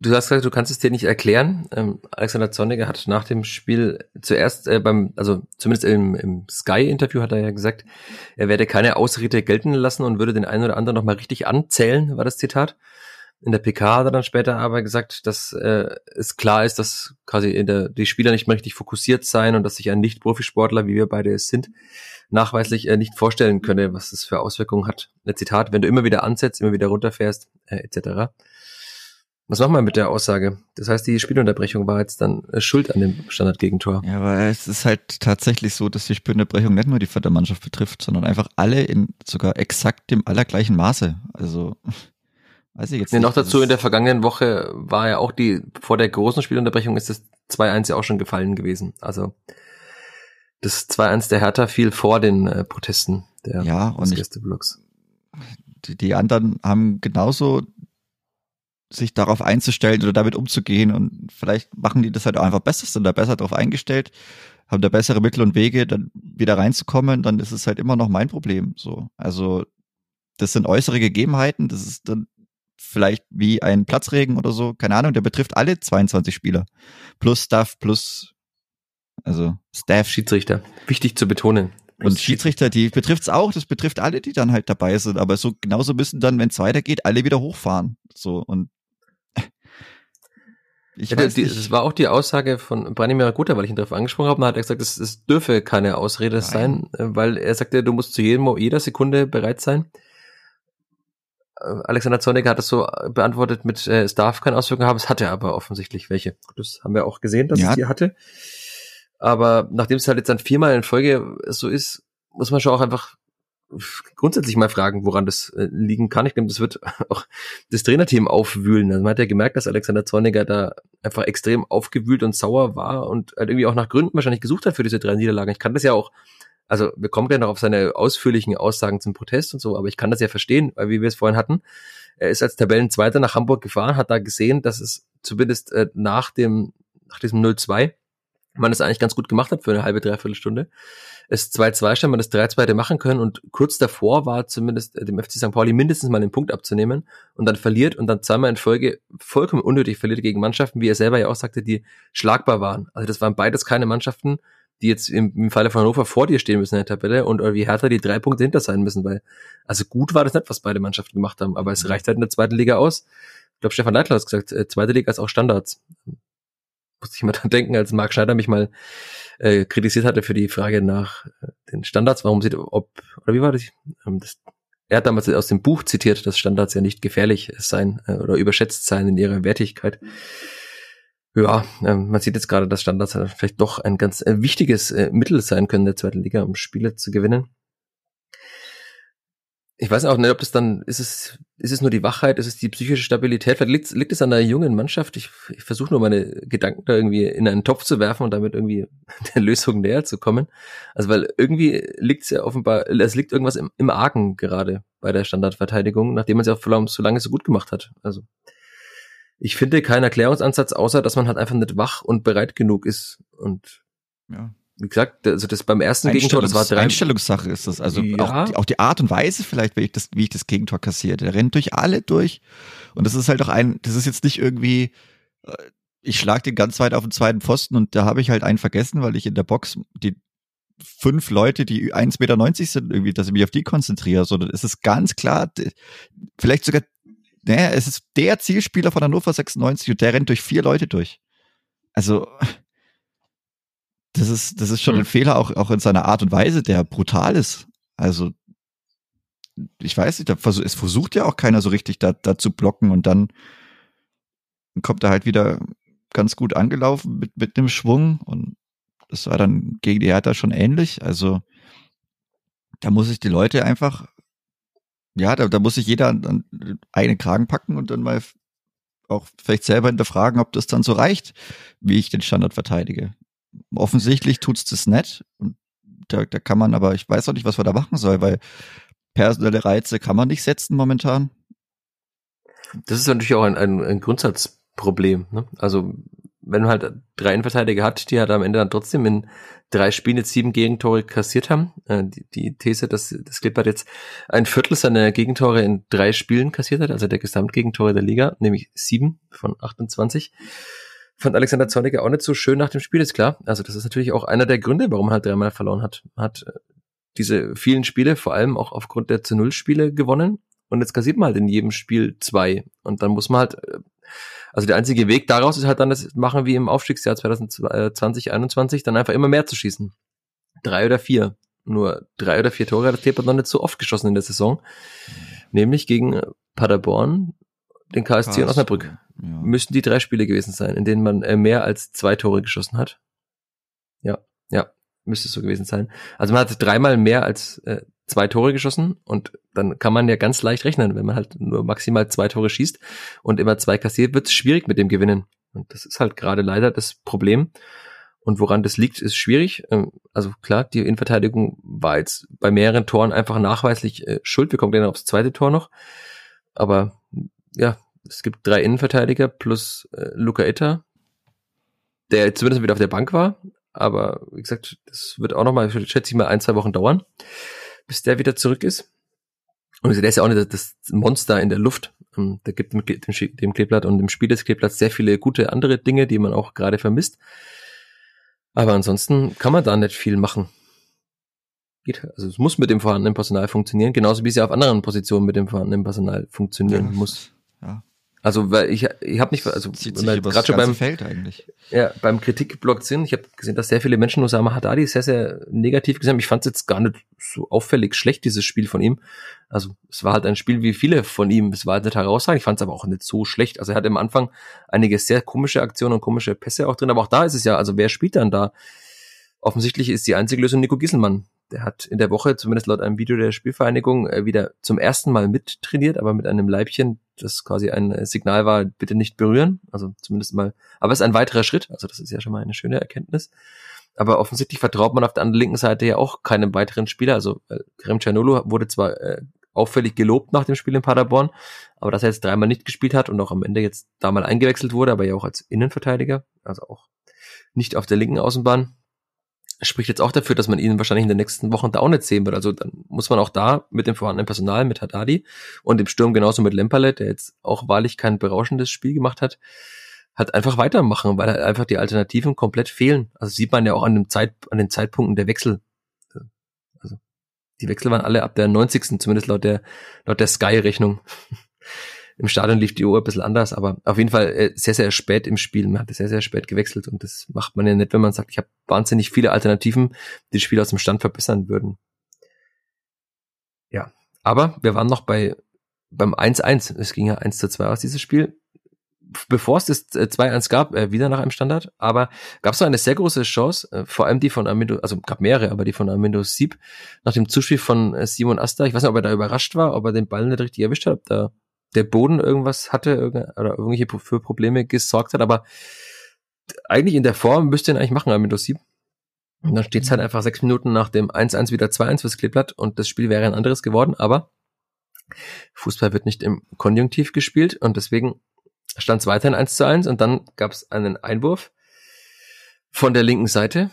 du hast gesagt, du kannst es dir nicht erklären. Ähm, Alexander Zorniger hat nach dem Spiel zuerst äh, beim, also zumindest im, im Sky-Interview hat er ja gesagt, er werde keine Ausrede gelten lassen und würde den einen oder anderen nochmal richtig anzählen, war das Zitat. In der PK hat er dann später aber gesagt, dass äh, es klar ist, dass quasi in der, die Spieler nicht mehr richtig fokussiert sein und dass sich ein Nicht-Profisportler, wie wir beide es sind, nachweislich äh, nicht vorstellen könne, was das für Auswirkungen hat. Ein Zitat, wenn du immer wieder ansetzt, immer wieder runterfährst, äh, etc. Was machen wir mit der Aussage? Das heißt, die Spielunterbrechung war jetzt dann äh, schuld an dem Standardgegentor. Ja, aber es ist halt tatsächlich so, dass die Spielunterbrechung nicht nur die vierte Mannschaft betrifft, sondern einfach alle in sogar exakt dem allergleichen Maße. Also Weiß ich jetzt ja, nicht. Noch dazu, in der vergangenen Woche war ja auch die, vor der großen Spielunterbrechung ist das 2-1 ja auch schon gefallen gewesen. Also das 2-1 der Hertha fiel vor den äh, Protesten der ja, und Gästeblocks. Die, die anderen haben genauso sich darauf einzustellen oder damit umzugehen und vielleicht machen die das halt auch einfach besser, sind da besser darauf eingestellt, haben da bessere Mittel und Wege, dann wieder reinzukommen, dann ist es halt immer noch mein Problem. So, also das sind äußere Gegebenheiten, das ist dann vielleicht wie ein Platzregen oder so, keine Ahnung, der betrifft alle 22 Spieler. Plus Staff, plus also Staff. Schiedsrichter. Wichtig zu betonen. Und Schiedsrichter, die betrifft es auch, das betrifft alle, die dann halt dabei sind. Aber so genauso müssen dann, wenn es weitergeht, alle wieder hochfahren. So und [laughs] ich ja, weiß die, nicht. Das war auch die Aussage von Branimir Guter, weil ich ihn darauf angesprochen habe. Da hat er gesagt, es, es dürfe keine Ausrede Nein. sein, weil er sagte, du musst zu jedem, jeder Sekunde bereit sein. Äh, Alexander Zorniger hat das so beantwortet mit, äh, es darf keine Auswirkungen haben, es hatte aber offensichtlich welche. Das haben wir auch gesehen, dass ja. es die hatte. Aber nachdem es halt jetzt dann viermal in Folge so ist, muss man schon auch einfach grundsätzlich mal fragen, woran das äh, liegen kann. Ich glaube, das wird [laughs] auch das Trainerteam aufwühlen. Also man hat ja gemerkt, dass Alexander Zorniger da einfach extrem aufgewühlt und sauer war und halt irgendwie auch nach Gründen wahrscheinlich gesucht hat für diese drei Niederlagen. Ich kann das ja auch also wir kommen gleich noch auf seine ausführlichen Aussagen zum Protest und so, aber ich kann das ja verstehen, weil wie wir es vorhin hatten, er ist als Tabellenzweiter nach Hamburg gefahren, hat da gesehen, dass es zumindest äh, nach dem, nach diesem 0-2 man es eigentlich ganz gut gemacht hat für eine halbe, dreiviertel Stunde. Es 2-2 stand, man das 3-2 hätte machen können und kurz davor war zumindest äh, dem FC St. Pauli mindestens mal den Punkt abzunehmen und dann verliert und dann zweimal in Folge vollkommen unnötig verliert gegen Mannschaften, wie er selber ja auch sagte, die schlagbar waren. Also das waren beides keine Mannschaften, die jetzt im, im Falle von Hannover vor dir stehen müssen in der Tabelle und wie härter die drei Punkte hinter sein müssen, weil also gut war das nicht, was beide Mannschaften gemacht haben, aber es mhm. reicht halt in der zweiten Liga aus. Ich glaube, Stefan Leitler hat gesagt, äh, zweite Liga ist auch Standards. Musste ich mal [laughs] dran denken, als Marc Schneider mich mal äh, kritisiert hatte für die Frage nach äh, den Standards, warum sieht, ob, oder wie war das? Ähm, das er hat damals aus dem Buch zitiert, dass Standards ja nicht gefährlich sein äh, oder überschätzt sein in ihrer Wertigkeit. Ja, ähm, man sieht jetzt gerade, dass Standards vielleicht doch ein ganz äh, wichtiges äh, Mittel sein können der zweiten Liga, um Spiele zu gewinnen. Ich weiß auch nicht, ob das dann, ist es, ist es nur die Wachheit, ist es die psychische Stabilität? Vielleicht liegt, liegt es an der jungen Mannschaft. Ich, ich versuche nur meine Gedanken da irgendwie in einen Topf zu werfen und damit irgendwie [laughs] der Lösung näher zu kommen. Also weil irgendwie liegt es ja offenbar, es liegt irgendwas im, im Argen gerade bei der Standardverteidigung, nachdem man es ja so lange so gut gemacht hat. Also ich finde keinen Erklärungsansatz, außer dass man halt einfach nicht wach und bereit genug ist. Und ja. wie gesagt, also das beim ersten Gegentor, das war drei. Einstellungssache ist das. Also ja. auch, die, auch die Art und Weise vielleicht, wie ich das, wie ich das Gegentor kassiere. Der rennt durch alle durch. Und das ist halt auch ein, das ist jetzt nicht irgendwie, äh, ich schlag den ganz weit auf den zweiten Pfosten und da habe ich halt einen vergessen, weil ich in der Box die fünf Leute, die 1,90 Meter sind, irgendwie, dass ich mich auf die konzentriere, sondern es ist ganz klar, vielleicht sogar naja, es ist der Zielspieler von Hannover 96 und der rennt durch vier Leute durch. Also, das ist, das ist schon ein hm. Fehler auch, auch in seiner Art und Weise, der brutal ist. Also, ich weiß nicht, es versucht ja auch keiner so richtig da, da zu blocken und dann kommt er halt wieder ganz gut angelaufen mit, mit einem Schwung und das war dann gegen die Hertha schon ähnlich. Also, da muss ich die Leute einfach ja, da, da muss sich jeder an, einen Kragen packen und dann mal auch vielleicht selber hinterfragen, ob das dann so reicht, wie ich den Standard verteidige. Offensichtlich tut's das nicht. Und da, da kann man, aber ich weiß auch nicht, was man da machen soll, weil personelle Reize kann man nicht setzen momentan. Das ist natürlich auch ein, ein, ein Grundsatzproblem. Ne? Also wenn man halt drei Innenverteidiger hat, die halt am Ende dann trotzdem in drei Spielen jetzt sieben Gegentore kassiert haben. Äh, die, die These, dass das Clippert jetzt ein Viertel seiner Gegentore in drei Spielen kassiert hat, also der Gesamtgegentore der Liga, nämlich sieben von 28. Fand Alexander Zorniger auch nicht so schön nach dem Spiel, ist klar. Also das ist natürlich auch einer der Gründe, warum er halt dreimal verloren hat. Hat äh, diese vielen Spiele, vor allem auch aufgrund der zu Null Spiele gewonnen. Und jetzt kassiert man halt in jedem Spiel zwei. Und dann muss man halt äh, also der einzige Weg daraus ist halt dann das machen wie im Aufstiegsjahr 2020, 2021, dann einfach immer mehr zu schießen. Drei oder vier. Nur drei oder vier Tore hat das Tepa noch nicht so oft geschossen in der Saison. Nämlich gegen Paderborn, den KSC Karlsruhe, und Osnabrück. Ja. Müssten die drei Spiele gewesen sein, in denen man äh, mehr als zwei Tore geschossen hat. Ja, ja, müsste es so gewesen sein. Also man hat dreimal mehr als äh, zwei Tore geschossen und dann kann man ja ganz leicht rechnen, wenn man halt nur maximal zwei Tore schießt und immer zwei kassiert, wird es schwierig mit dem Gewinnen. Und das ist halt gerade leider das Problem. Und woran das liegt, ist schwierig. Ähm, also klar, die Innenverteidigung war jetzt bei mehreren Toren einfach nachweislich äh, schuld. Wir kommen dann aufs zweite Tor noch. Aber ja, es gibt drei Innenverteidiger plus äh, Luca Itta, der zumindest wieder auf der Bank war. Aber wie gesagt, das wird auch noch mal, schätze ich mal, ein, zwei Wochen dauern bis der wieder zurück ist. Und der ist ja auch nicht das Monster in der Luft. Ähm, der gibt dem, dem Kleeblatt und dem Spiel des Kleeblatts sehr viele gute andere Dinge, die man auch gerade vermisst. Aber ansonsten kann man da nicht viel machen. Geht, also es muss mit dem vorhandenen Personal funktionieren, genauso wie es ja auf anderen Positionen mit dem vorhandenen Personal funktionieren ja, muss. Ja. Also weil ich ich habe nicht also gerade schon beim Feld eigentlich. Ja, beim Kritikblock sind, ich habe gesehen, dass sehr viele Menschen Osama Haddadi sehr sehr negativ gesehen haben. Ich fand es jetzt gar nicht so auffällig schlecht dieses Spiel von ihm. Also es war halt ein Spiel wie viele von ihm. Es war halt nicht herausragend. Ich fand es aber auch nicht so schlecht. Also er hatte am Anfang einige sehr komische Aktionen und komische Pässe auch drin. Aber auch da ist es ja, also wer spielt dann da? Offensichtlich ist die einzige Lösung Nico Gisselmann, der hat in der Woche, zumindest laut einem Video der Spielvereinigung, äh, wieder zum ersten Mal mittrainiert, aber mit einem Leibchen, das quasi ein Signal war, bitte nicht berühren. Also zumindest mal, aber es ist ein weiterer Schritt, also das ist ja schon mal eine schöne Erkenntnis. Aber offensichtlich vertraut man auf der linken Seite ja auch keinem weiteren Spieler. Also äh, Krem Cianolo wurde zwar äh, auffällig gelobt nach dem Spiel in Paderborn, aber dass er jetzt dreimal nicht gespielt hat und auch am Ende jetzt da mal eingewechselt wurde, aber ja auch als Innenverteidiger, also auch nicht auf der linken Außenbahn, spricht jetzt auch dafür, dass man ihn wahrscheinlich in den nächsten Wochen da auch nicht sehen wird. Also dann muss man auch da mit dem vorhandenen Personal, mit Haddadi und im Sturm genauso mit Lemperle, der jetzt auch wahrlich kein berauschendes Spiel gemacht hat, hat einfach weitermachen, weil halt einfach die Alternativen komplett fehlen. Also sieht man ja auch an dem Zeit, an den Zeitpunkten der Wechsel. Also die Wechsel waren alle ab der 90. zumindest laut der laut der Sky-Rechnung. Im Stadion lief die Uhr ein bisschen anders, aber auf jeden Fall äh, sehr, sehr spät im Spiel. Man hat sehr, sehr spät gewechselt und das macht man ja nicht, wenn man sagt, ich habe wahnsinnig viele Alternativen, die das Spiel aus dem Stand verbessern würden. Ja, aber wir waren noch bei beim 1-1. Es ging ja 1 zu 2 aus dieses Spiel. Bevor es das 2-1 äh, gab, äh, wieder nach einem Standard, aber gab es noch eine sehr große Chance, äh, vor allem die von Amindo, also gab mehrere, aber die von Amindo Sieb, nach dem Zuspiel von Simon Asta. Ich weiß nicht, ob er da überrascht war, ob er den Ball nicht richtig erwischt hat, ob da der Boden irgendwas hatte oder irgendwelche für Probleme gesorgt hat, aber eigentlich in der Form müsste ihn eigentlich machen, Amindo 7. Und dann steht es halt einfach sechs Minuten nach dem 1-1 wieder 2-1 fürs Kleeblatt und das Spiel wäre ein anderes geworden, aber Fußball wird nicht im Konjunktiv gespielt und deswegen stand es weiterhin 1 zu 1 und dann gab es einen Einwurf von der linken Seite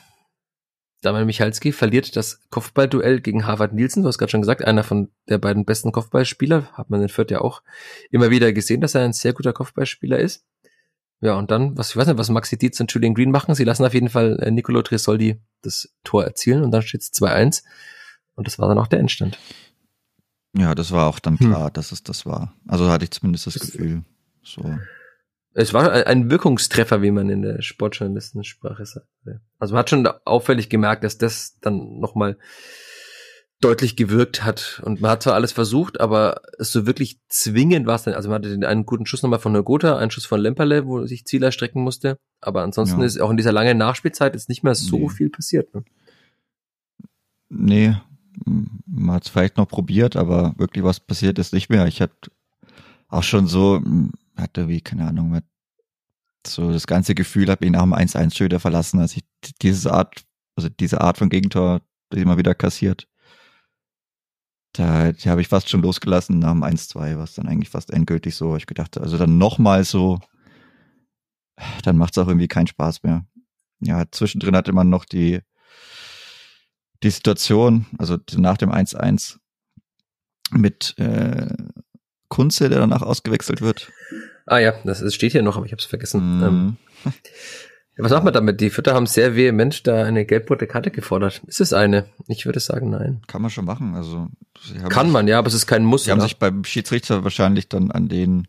Damian Michalski verliert das Kopfballduell gegen Harvard Nielsen. Du hast gerade schon gesagt, einer von der beiden besten Kopfballspieler. Hat man in Fürth ja auch immer wieder gesehen, dass er ein sehr guter Kopfballspieler ist. Ja, und dann, was, ich weiß nicht, was Maxi Dietz und Julian Green machen. Sie lassen auf jeden Fall äh, Nicolo Tresoldi das Tor erzielen und dann steht es 2-1. Und das war dann auch der Endstand. Ja, das war auch dann hm. klar, hm. dass es das war. Also hatte ich zumindest das, das Gefühl. So. Es war ein Wirkungstreffer, wie man in der Sportjournalistensprache sagt. Also man hat schon auffällig gemerkt, dass das dann nochmal deutlich gewirkt hat. Und man hat zwar alles versucht, aber es so wirklich zwingend war es dann. Also man hatte den einen guten Schuss nochmal von Nogota, einen Schuss von Lemperle, wo sich Zieler strecken musste. Aber ansonsten ja. ist auch in dieser langen Nachspielzeit ist nicht mehr so nee. viel passiert. Ne? Nee, man hat es vielleicht noch probiert, aber wirklich was passiert ist nicht mehr. Ich hatte auch schon so, hatte wie, keine Ahnung, so das ganze Gefühl habe ihn nach dem 1-1 schon wieder verlassen, als ich diese Art, also diese Art von Gegentor immer wieder kassiert. Da, habe ich fast schon losgelassen nach dem 1-2, was dann eigentlich fast endgültig so, ich gedacht, also dann nochmal so, dann macht es auch irgendwie keinen Spaß mehr. Ja, zwischendrin hatte man noch die, die Situation, also nach dem 1-1 mit äh, Kunze, der danach ausgewechselt wird. Ah ja, das ist, steht hier noch, aber ich habe es vergessen. Mhm. Ähm, ja, was macht man damit? Die Vierter haben sehr vehement da eine gelb-rote Karte gefordert. Ist es eine? Ich würde sagen, nein. Kann man schon machen. Also kann man, ja, aber es ist kein Muss. Sie haben sich beim Schiedsrichter wahrscheinlich dann an den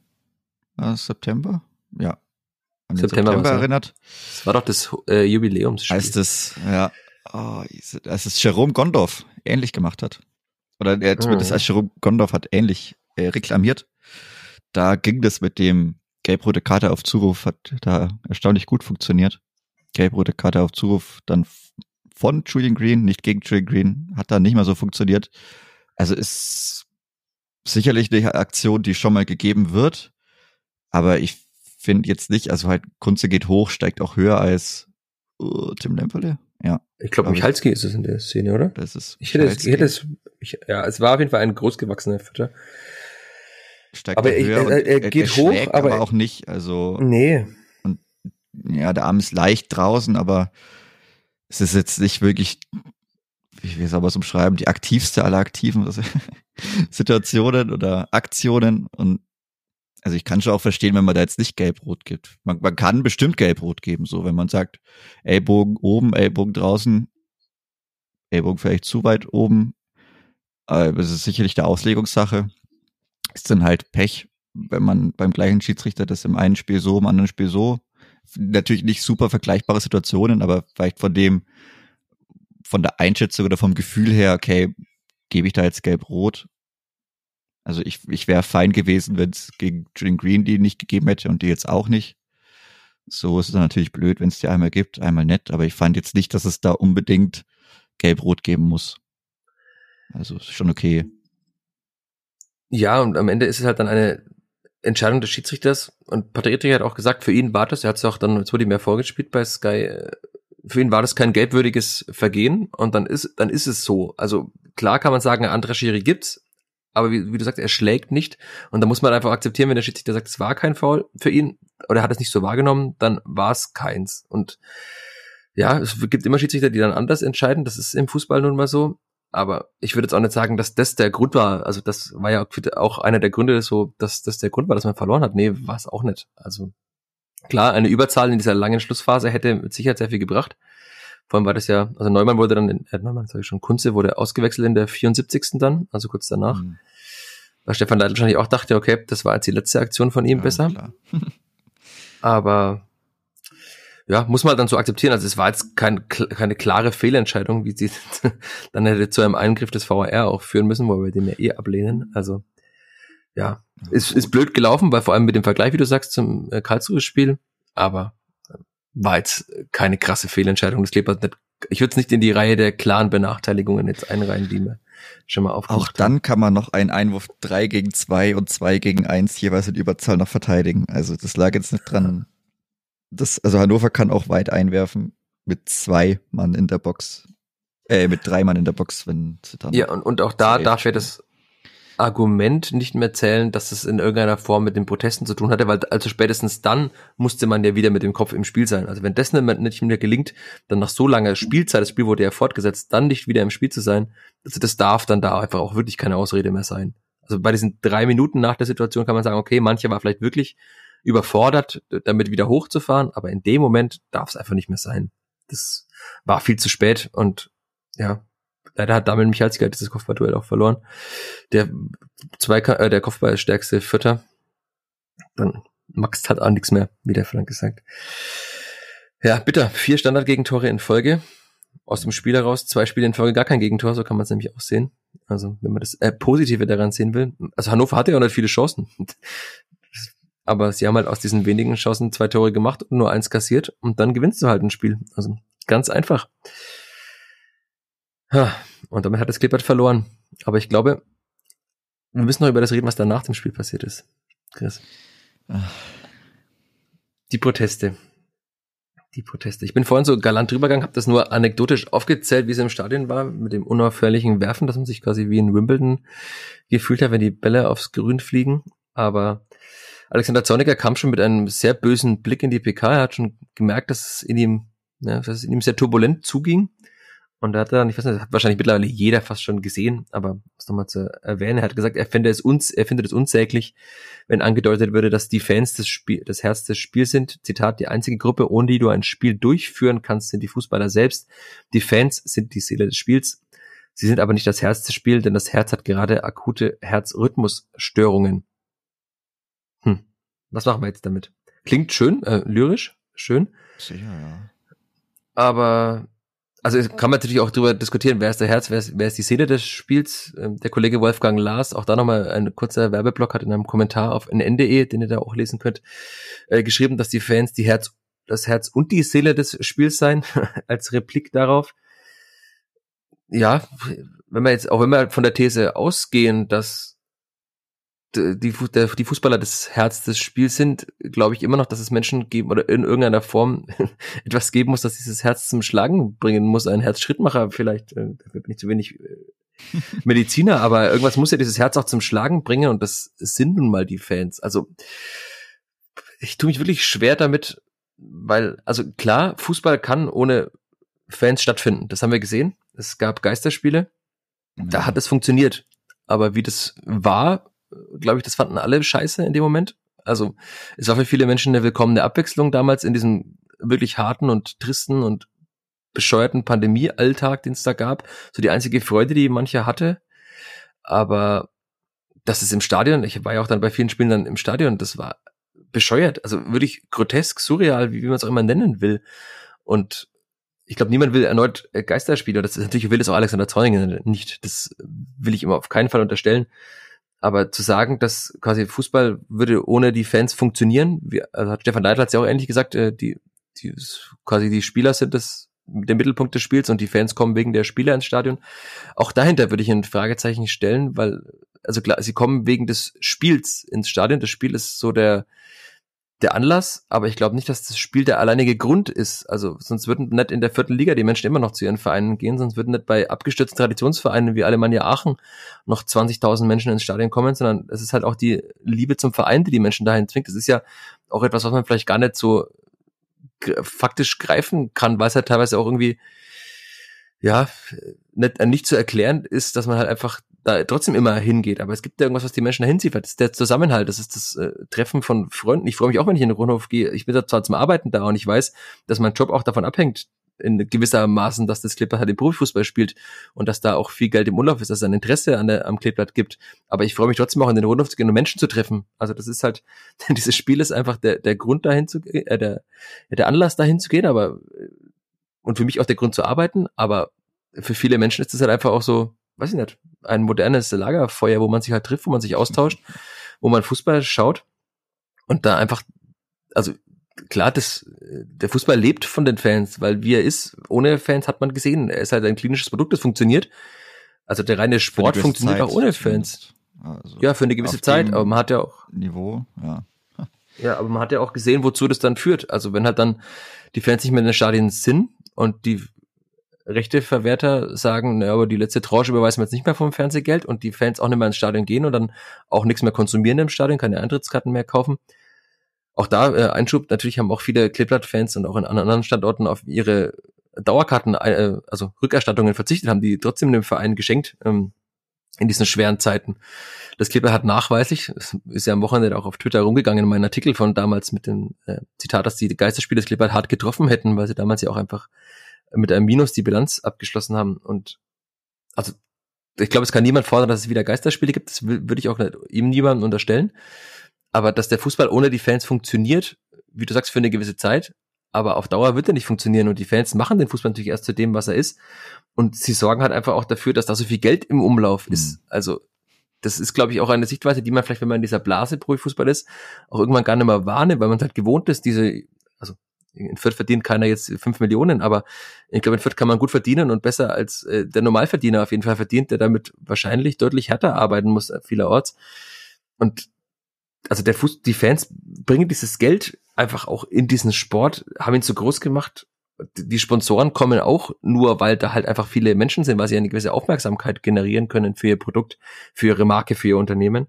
äh, September, ja, an September, September erinnert. Das war doch das äh, Jubiläumsspiel. Heißt es, ja, oh, als es Jerome Gondorf ähnlich gemacht hat. Oder er zumindest mhm. als Jerome Gondorf hat ähnlich äh, reklamiert. Da ging das mit dem gelb-rote Karte auf Zuruf, hat da erstaunlich gut funktioniert. Gelb-rote Karte auf Zuruf dann von Julian Green, nicht gegen Julian Green, hat da nicht mal so funktioniert. Also ist sicherlich eine Aktion, die schon mal gegeben wird. Aber ich finde jetzt nicht, also halt Kunze geht hoch, steigt auch höher als uh, Tim Lemperle. Ja. Ich glaube, Michalski ist es in der Szene, oder? Das ist ich hätte, es, ich hätte es, ich, ja, es war auf jeden Fall ein großgewachsener Vierter. Steigt aber höher er, er, er geht er hoch, aber, aber auch nicht, also. Nee. Und ja, der Arm ist leicht draußen, aber es ist jetzt nicht wirklich, wie soll man es umschreiben, die aktivste aller aktiven [laughs] Situationen oder Aktionen und also ich kann schon auch verstehen, wenn man da jetzt nicht gelb-rot gibt. Man, man kann bestimmt gelb-rot geben, so wenn man sagt, Ellbogen oben, Ellbogen draußen, Ellbogen vielleicht zu weit oben. Aber das ist sicherlich der Auslegungssache. Ist dann halt Pech, wenn man beim gleichen Schiedsrichter das im einen Spiel so, im anderen Spiel so. Natürlich nicht super vergleichbare Situationen, aber vielleicht von dem, von der Einschätzung oder vom Gefühl her, okay, gebe ich da jetzt gelb-rot also ich, ich wäre fein gewesen, wenn es gegen Julian Green die nicht gegeben hätte und die jetzt auch nicht. So ist es dann natürlich blöd, wenn es die einmal gibt, einmal nett, aber ich fand jetzt nicht, dass es da unbedingt gelb-rot geben muss. Also ist schon okay. Ja, und am Ende ist es halt dann eine Entscheidung des Schiedsrichters und Patrick hat auch gesagt, für ihn war das, er hat es auch dann, jetzt wurde ihm ja vorgespielt bei Sky, äh, für ihn war das kein gelbwürdiges Vergehen und dann ist, dann ist es so. Also klar kann man sagen, eine andere Schiri gibt's, aber wie, wie, du sagst, er schlägt nicht. Und da muss man einfach akzeptieren, wenn der Schiedsrichter sagt, es war kein Foul für ihn oder er hat es nicht so wahrgenommen, dann war es keins. Und ja, es gibt immer Schiedsrichter, die dann anders entscheiden. Das ist im Fußball nun mal so. Aber ich würde jetzt auch nicht sagen, dass das der Grund war. Also das war ja auch einer der Gründe, so, dass das der Grund war, dass man verloren hat. Nee, war es auch nicht. Also klar, eine Überzahl in dieser langen Schlussphase hätte mit Sicherheit sehr viel gebracht. Vor allem war das ja, also Neumann wurde dann, in, äh, Neumann sage ich schon, Kunze wurde ausgewechselt in der 74. dann, also kurz danach. Mhm. Weil Stefan Leitl wahrscheinlich auch dachte, okay, das war jetzt die letzte Aktion von ihm ja, besser. [laughs] Aber ja, muss man dann so akzeptieren. Also es war jetzt kein, keine klare Fehlentscheidung, wie sie [laughs] dann hätte zu einem Eingriff des VAR auch führen müssen, wo wir den ja eh ablehnen. Also ja, ist, ist blöd gelaufen, weil vor allem mit dem Vergleich, wie du sagst, zum äh, Karlsruhe-Spiel. Aber war jetzt keine krasse Fehlentscheidung. Das Clippers nicht, ich würde es nicht in die Reihe der klaren Benachteiligungen jetzt einreihen, die mir schon mal aufgemacht Auch dann kann man noch einen Einwurf drei gegen zwei und zwei gegen eins jeweils in Überzahl noch verteidigen. Also das lag jetzt nicht dran. Das, also Hannover kann auch weit einwerfen mit zwei Mann in der Box. Äh, mit drei Mann in der Box, wenn sie dann. Ja, und, und auch da darf er das Argument nicht mehr zählen, dass es in irgendeiner Form mit den Protesten zu tun hatte, weil also spätestens dann musste man ja wieder mit dem Kopf im Spiel sein. Also wenn das nicht mehr gelingt, dann nach so langer Spielzeit, das Spiel wurde ja fortgesetzt, dann nicht wieder im Spiel zu sein, also das darf dann da einfach auch wirklich keine Ausrede mehr sein. Also bei diesen drei Minuten nach der Situation kann man sagen, okay, manche war vielleicht wirklich überfordert, damit wieder hochzufahren, aber in dem Moment darf es einfach nicht mehr sein. Das war viel zu spät und ja, leider hat Damien Michalski dieses Kopfballduell auch verloren. Der zwei, äh, der Kopfballstärkste Vierter. Dann Max hat auch nichts mehr, wie der Frank gesagt. Ja, bitter. Vier Standardgegentore in Folge. Aus dem Spiel heraus zwei Spiele in Folge gar kein Gegentor, so kann man es nämlich auch sehen. Also, wenn man das äh, Positive daran sehen will. Also Hannover hatte ja auch nicht viele Chancen. Aber sie haben halt aus diesen wenigen Chancen zwei Tore gemacht und nur eins kassiert und dann gewinnst du halt ein Spiel. Also ganz einfach. Und damit hat das Clippert verloren. Aber ich glaube, wir müssen noch über das reden, was da nach dem Spiel passiert ist. Chris. Die Proteste. Die Proteste. Ich bin vorhin so galant drübergegangen, habe das nur anekdotisch aufgezählt, wie es im Stadion war, mit dem unaufhörlichen Werfen, dass man sich quasi wie in Wimbledon gefühlt hat, wenn die Bälle aufs Grün fliegen. Aber Alexander Zorniger kam schon mit einem sehr bösen Blick in die PK. Er hat schon gemerkt, dass es in ihm, ja, dass es in ihm sehr turbulent zuging. Und da hat er, ich weiß nicht, hat wahrscheinlich mittlerweile jeder fast schon gesehen, aber was nochmal zu erwähnen, er hat gesagt, er findet es uns, er findet es unsäglich, wenn angedeutet würde, dass die Fans des Spiel, das Herz des Spiels sind. Zitat, die einzige Gruppe, ohne die du ein Spiel durchführen kannst, sind die Fußballer selbst. Die Fans sind die Seele des Spiels. Sie sind aber nicht das Herz des Spiels, denn das Herz hat gerade akute Herzrhythmusstörungen. Was machen wir jetzt damit? Klingt schön, äh, lyrisch, schön. Sicher, ja. Aber also kann man natürlich auch darüber diskutieren, wer ist der Herz, wer ist, wer ist die Seele des Spiels. Ähm, der Kollege Wolfgang Lars, auch da nochmal ein kurzer Werbeblock, hat in einem Kommentar auf nn.de, den ihr da auch lesen könnt, äh, geschrieben, dass die Fans die Herz, das Herz und die Seele des Spiels seien, [laughs] als Replik darauf. Ja, wenn wir jetzt, auch wenn wir von der These ausgehen, dass die, der, die Fußballer das Herz des Spiels sind, glaube ich immer noch, dass es Menschen geben oder in irgendeiner Form [laughs] etwas geben muss, dass dieses Herz zum Schlagen bringen muss. Ein Herzschrittmacher vielleicht, äh, dafür bin ich zu wenig äh, [laughs] Mediziner, aber irgendwas muss ja dieses Herz auch zum Schlagen bringen und das sind nun mal die Fans. Also ich tue mich wirklich schwer damit, weil, also klar, Fußball kann ohne Fans stattfinden. Das haben wir gesehen. Es gab Geisterspiele. Da hat es funktioniert. Aber wie das war, glaube ich, das fanden alle scheiße in dem Moment. Also es war für viele Menschen eine willkommene Abwechslung damals in diesem wirklich harten und tristen und bescheuerten Pandemie-Alltag, den es da gab. So die einzige Freude, die mancher hatte. Aber das ist im Stadion, ich war ja auch dann bei vielen Spielen dann im Stadion, das war bescheuert, also wirklich grotesk, surreal, wie, wie man es auch immer nennen will. Und ich glaube, niemand will erneut Geisterspieler. Das ist natürlich will es auch Alexander Zorniger nicht. Das will ich immer auf keinen Fall unterstellen. Aber zu sagen, dass quasi Fußball würde ohne die Fans funktionieren, wie, also hat Stefan Leitl hat ja auch ähnlich gesagt, äh, die, die quasi die Spieler sind das der Mittelpunkt des Spiels und die Fans kommen wegen der Spieler ins Stadion. Auch dahinter würde ich ein Fragezeichen stellen, weil, also klar, sie kommen wegen des Spiels ins Stadion. Das Spiel ist so der, der Anlass, aber ich glaube nicht, dass das Spiel der alleinige Grund ist. Also sonst würden nicht in der vierten Liga die Menschen immer noch zu ihren Vereinen gehen, sonst würden nicht bei abgestürzten Traditionsvereinen wie Alemannia Aachen noch 20.000 Menschen ins Stadion kommen, sondern es ist halt auch die Liebe zum Verein, die die Menschen dahin zwingt. Das ist ja auch etwas, was man vielleicht gar nicht so faktisch greifen kann, weil es halt teilweise auch irgendwie ja, nicht, nicht zu erklären ist, dass man halt einfach da trotzdem immer hingeht. Aber es gibt ja irgendwas, was die Menschen dahin zieht. Das ist der Zusammenhalt, das ist das äh, Treffen von Freunden. Ich freue mich auch, wenn ich in den Rundhof gehe. Ich bin da zwar zum Arbeiten da und ich weiß, dass mein Job auch davon abhängt, in gewisser Maßen, dass das Kleeblatt halt im Profifußball spielt und dass da auch viel Geld im Urlaub ist, dass es ein Interesse an der, am Kleeblatt gibt. Aber ich freue mich trotzdem auch in den Rundhof zu gehen und Menschen zu treffen. Also das ist halt, [laughs] dieses Spiel ist einfach der, der Grund dahin zu gehen, äh, der, der Anlass dahin zu gehen, aber und für mich auch der Grund zu arbeiten, aber für viele Menschen ist das halt einfach auch so, weiß ich nicht, ein modernes Lagerfeuer, wo man sich halt trifft, wo man sich austauscht, [laughs] wo man Fußball schaut und da einfach, also klar, das, der Fußball lebt von den Fans, weil wie er ist, ohne Fans hat man gesehen, er ist halt ein klinisches Produkt, das funktioniert. Also der reine Sport funktioniert Zeit auch ohne Fans. Also ja, für eine gewisse Zeit, aber man hat ja auch Niveau, ja. [laughs] Ja, aber man hat ja auch gesehen, wozu das dann führt. Also wenn halt dann die Fans nicht mehr in den Stadien sind und die Rechteverwerter sagen, naja, aber die letzte Tranche überweisen wir jetzt nicht mehr vom Fernsehgeld und die Fans auch nicht mehr ins Stadion gehen und dann auch nichts mehr konsumieren im Stadion, keine Eintrittskarten mehr kaufen. Auch da äh, Einschub, natürlich haben auch viele Kleeblatt-Fans und auch in anderen Standorten auf ihre Dauerkarten, äh, also Rückerstattungen verzichtet haben, die trotzdem dem Verein geschenkt ähm, in diesen schweren Zeiten. Das Kleeblatt hat nachweislich, ist ja am Wochenende auch auf Twitter rumgegangen, in meinem Artikel von damals mit dem äh, Zitat, dass die Geisterspiele des Kleeblatt hart getroffen hätten, weil sie damals ja auch einfach mit einem Minus die Bilanz abgeschlossen haben. Und also ich glaube, es kann niemand fordern, dass es wieder Geisterspiele gibt. Das würde ich auch nicht, ihm niemandem unterstellen. Aber dass der Fußball ohne die Fans funktioniert, wie du sagst, für eine gewisse Zeit, aber auf Dauer wird er nicht funktionieren und die Fans machen den Fußball natürlich erst zu dem, was er ist. Und sie sorgen halt einfach auch dafür, dass da so viel Geld im Umlauf ist. Mhm. Also das ist, glaube ich, auch eine Sichtweise, die man vielleicht, wenn man in dieser Blase Profifußball ist, auch irgendwann gar nicht mehr wahrnimmt, weil man halt gewohnt ist, diese, also in Fürth verdient keiner jetzt fünf Millionen, aber ich glaube, in Fürth kann man gut verdienen und besser als äh, der Normalverdiener auf jeden Fall verdient, der damit wahrscheinlich deutlich härter arbeiten muss äh, vielerorts. Und also der Fuß, die Fans bringen dieses Geld einfach auch in diesen Sport, haben ihn so groß gemacht. Die Sponsoren kommen auch nur, weil da halt einfach viele Menschen sind, weil sie eine gewisse Aufmerksamkeit generieren können für ihr Produkt, für ihre Marke, für ihr Unternehmen.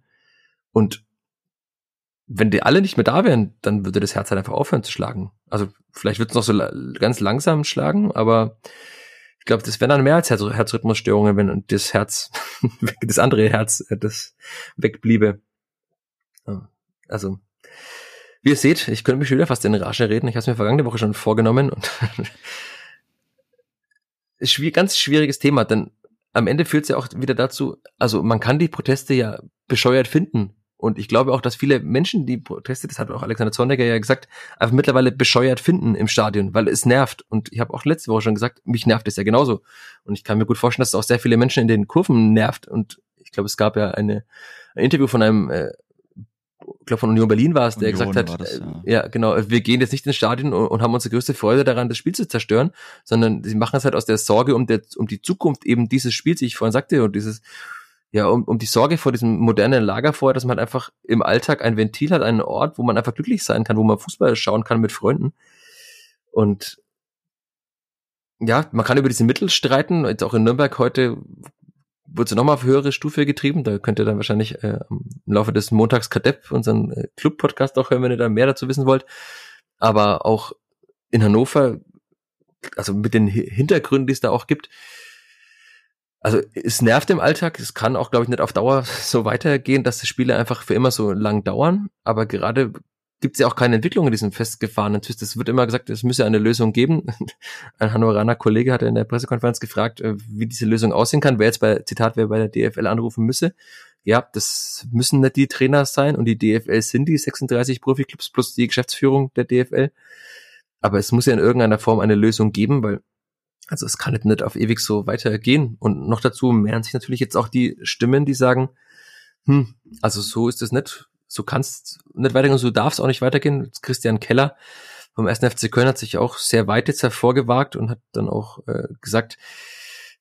Und wenn die alle nicht mehr da wären, dann würde das Herz halt einfach aufhören zu schlagen. Also vielleicht wird es noch so ganz langsam schlagen, aber ich glaube, das wären dann mehr als Herz Herzrhythmusstörungen, wenn das Herz, [laughs] das andere Herz, äh, das wegbliebe. Also, wie ihr seht, ich könnte mich schon wieder fast in Rage reden. Ich habe es mir vergangene Woche schon vorgenommen und [laughs] ganz schwieriges Thema, denn am Ende führt es ja auch wieder dazu, also man kann die Proteste ja bescheuert finden. Und ich glaube auch, dass viele Menschen die Proteste, das hat auch Alexander Zorniger ja gesagt, einfach mittlerweile bescheuert finden im Stadion, weil es nervt. Und ich habe auch letzte Woche schon gesagt, mich nervt es ja genauso. Und ich kann mir gut vorstellen, dass es auch sehr viele Menschen in den Kurven nervt. Und ich glaube, es gab ja eine, ein Interview von einem äh, ich glaube von Union Berlin war es, der Union gesagt hat, das, ja. Äh, ja. genau, wir gehen jetzt nicht ins Stadion und, und, haben unsere größte Freude daran, das Spiel zu zerstören, sondern sie machen es halt aus der Sorge um, der, um die Zukunft eben dieses Spiels, wie ich vorhin sagte, und dieses, ja, um, um die Sorge vor diesem modernen Lagerfeuer, dass man halt einfach im Alltag ein Ventil hat, einen Ort, wo man einfach glücklich sein kann, wo man Fußball schauen kann mit Freunden. Und ja, man kann über diese Mittel streiten. Jetzt auch in Nürnberg heute wurde sie nochmal auf höhere Stufe getrieben. Da könnt ihr dann wahrscheinlich äh, im Laufe des Montags Kadepp, unseren äh, Club-Podcast auch hören, wenn ihr da mehr dazu wissen wollt. Aber auch in Hannover, also mit den Hintergründen, die es da auch gibt, also es nervt im Alltag, es kann auch, glaube ich, nicht auf Dauer [laughs] so weitergehen, dass die Spiele einfach für immer so lang dauern. Aber gerade gibt es ja auch keine Entwicklung in diesem festgefahrenen Twist. Es wird immer gesagt, es müsse eine Lösung geben. [laughs] Ein Hannoveraner Kollege hatte in der Pressekonferenz gefragt, äh, wie diese Lösung aussehen kann, wer jetzt bei, Zitat, wer bei der DFL anrufen müsse. Ja, das müssen nicht die Trainer sein und die DFL sind die 36 Profiklubs plus die Geschäftsführung der DFL. Aber es muss ja in irgendeiner Form eine Lösung geben, weil also es kann nicht auf ewig so weitergehen. Und noch dazu mehren sich natürlich jetzt auch die Stimmen, die sagen, hm, also so ist es nicht so kannst nicht weitergehen, so darfst auch nicht weitergehen. Christian Keller vom 1. FC Köln hat sich auch sehr weit jetzt hervorgewagt und hat dann auch äh, gesagt,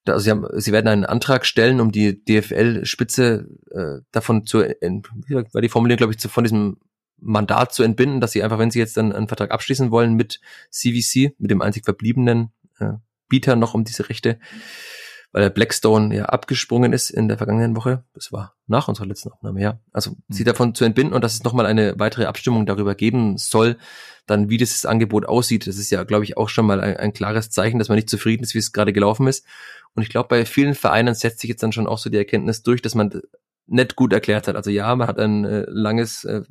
also sie, haben, sie werden einen Antrag stellen, um die DFL-Spitze äh, davon zu, war die Formulierung, glaube ich, zu, von diesem Mandat zu entbinden, dass sie einfach, wenn sie jetzt dann einen Vertrag abschließen wollen mit CVC, mit dem einzig verbliebenen äh, Bieter noch um diese Rechte, weil der Blackstone ja abgesprungen ist in der vergangenen Woche. Das war nach unserer letzten Aufnahme, ja. Also mhm. sie davon zu entbinden und dass es nochmal eine weitere Abstimmung darüber geben soll, dann wie dieses Angebot aussieht. Das ist ja, glaube ich, auch schon mal ein, ein klares Zeichen, dass man nicht zufrieden ist, wie es gerade gelaufen ist. Und ich glaube, bei vielen Vereinen setzt sich jetzt dann schon auch so die Erkenntnis durch, dass man nicht gut erklärt hat. Also ja, man hat ein äh, langes äh,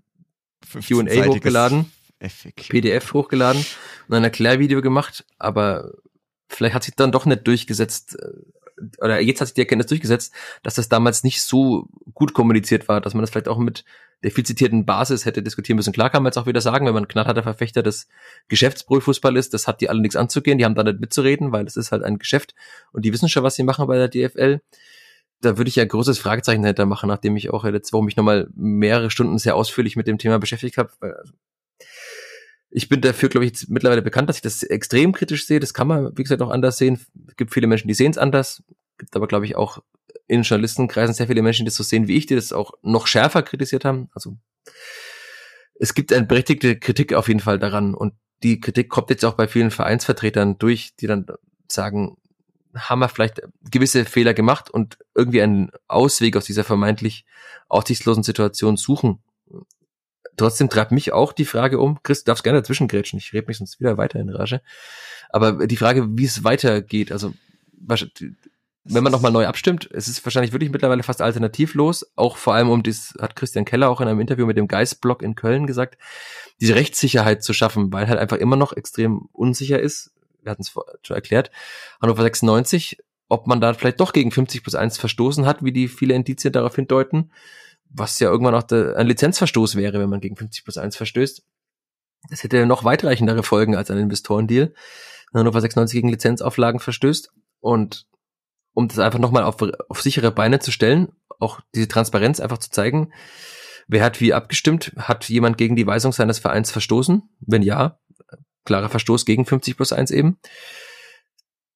Q&A hochgeladen, FAQ. PDF hochgeladen und ein Erklärvideo gemacht, aber vielleicht hat sich dann doch nicht durchgesetzt, äh, oder jetzt hat sich die Erkenntnis durchgesetzt, dass das damals nicht so gut kommuniziert war, dass man das vielleicht auch mit der viel zitierten Basis hätte diskutieren müssen. Klar kann man jetzt auch wieder sagen, wenn man knallharter Verfechter des Geschäftsprofifußball ist, das hat die alle nichts anzugehen, die haben da nicht mitzureden, weil es ist halt ein Geschäft und die wissen schon, was sie machen bei der DFL. Da würde ich ja großes Fragezeichen dahinter machen, nachdem ich auch letzte Woche mich nochmal mehrere Stunden sehr ausführlich mit dem Thema beschäftigt habe. Ich bin dafür, glaube ich, mittlerweile bekannt, dass ich das extrem kritisch sehe. Das kann man, wie gesagt, auch anders sehen. Es gibt viele Menschen, die sehen es anders. Gibt aber, glaube ich, auch in Journalistenkreisen sehr viele Menschen, die das so sehen wie ich, die das auch noch schärfer kritisiert haben. Also es gibt eine berechtigte Kritik auf jeden Fall daran. Und die Kritik kommt jetzt auch bei vielen Vereinsvertretern durch, die dann sagen, haben wir vielleicht gewisse Fehler gemacht und irgendwie einen Ausweg aus dieser vermeintlich aussichtslosen Situation suchen. Trotzdem treibt mich auch die Frage um, Chris, darfst gerne dazwischen grätschen, ich rede mich sonst wieder weiter in Rage. Aber die Frage, wie es weitergeht, also wenn man nochmal neu abstimmt, es ist wahrscheinlich wirklich mittlerweile fast alternativlos, auch vor allem um das, hat Christian Keller auch in einem Interview mit dem Geistblock in Köln gesagt, diese Rechtssicherheit zu schaffen, weil halt einfach immer noch extrem unsicher ist. Wir hatten es schon erklärt, Hannover 96, ob man da vielleicht doch gegen 50 plus 1 verstoßen hat, wie die viele Indizien darauf hindeuten was ja irgendwann auch ein Lizenzverstoß wäre, wenn man gegen 50 plus 1 verstößt. Das hätte noch weitreichendere Folgen als ein Investorendeal. Hannover 96 gegen Lizenzauflagen verstößt. Und um das einfach nochmal auf, auf sichere Beine zu stellen, auch diese Transparenz einfach zu zeigen, wer hat wie abgestimmt, hat jemand gegen die Weisung seines Vereins verstoßen? Wenn ja, klarer Verstoß gegen 50 plus 1 eben.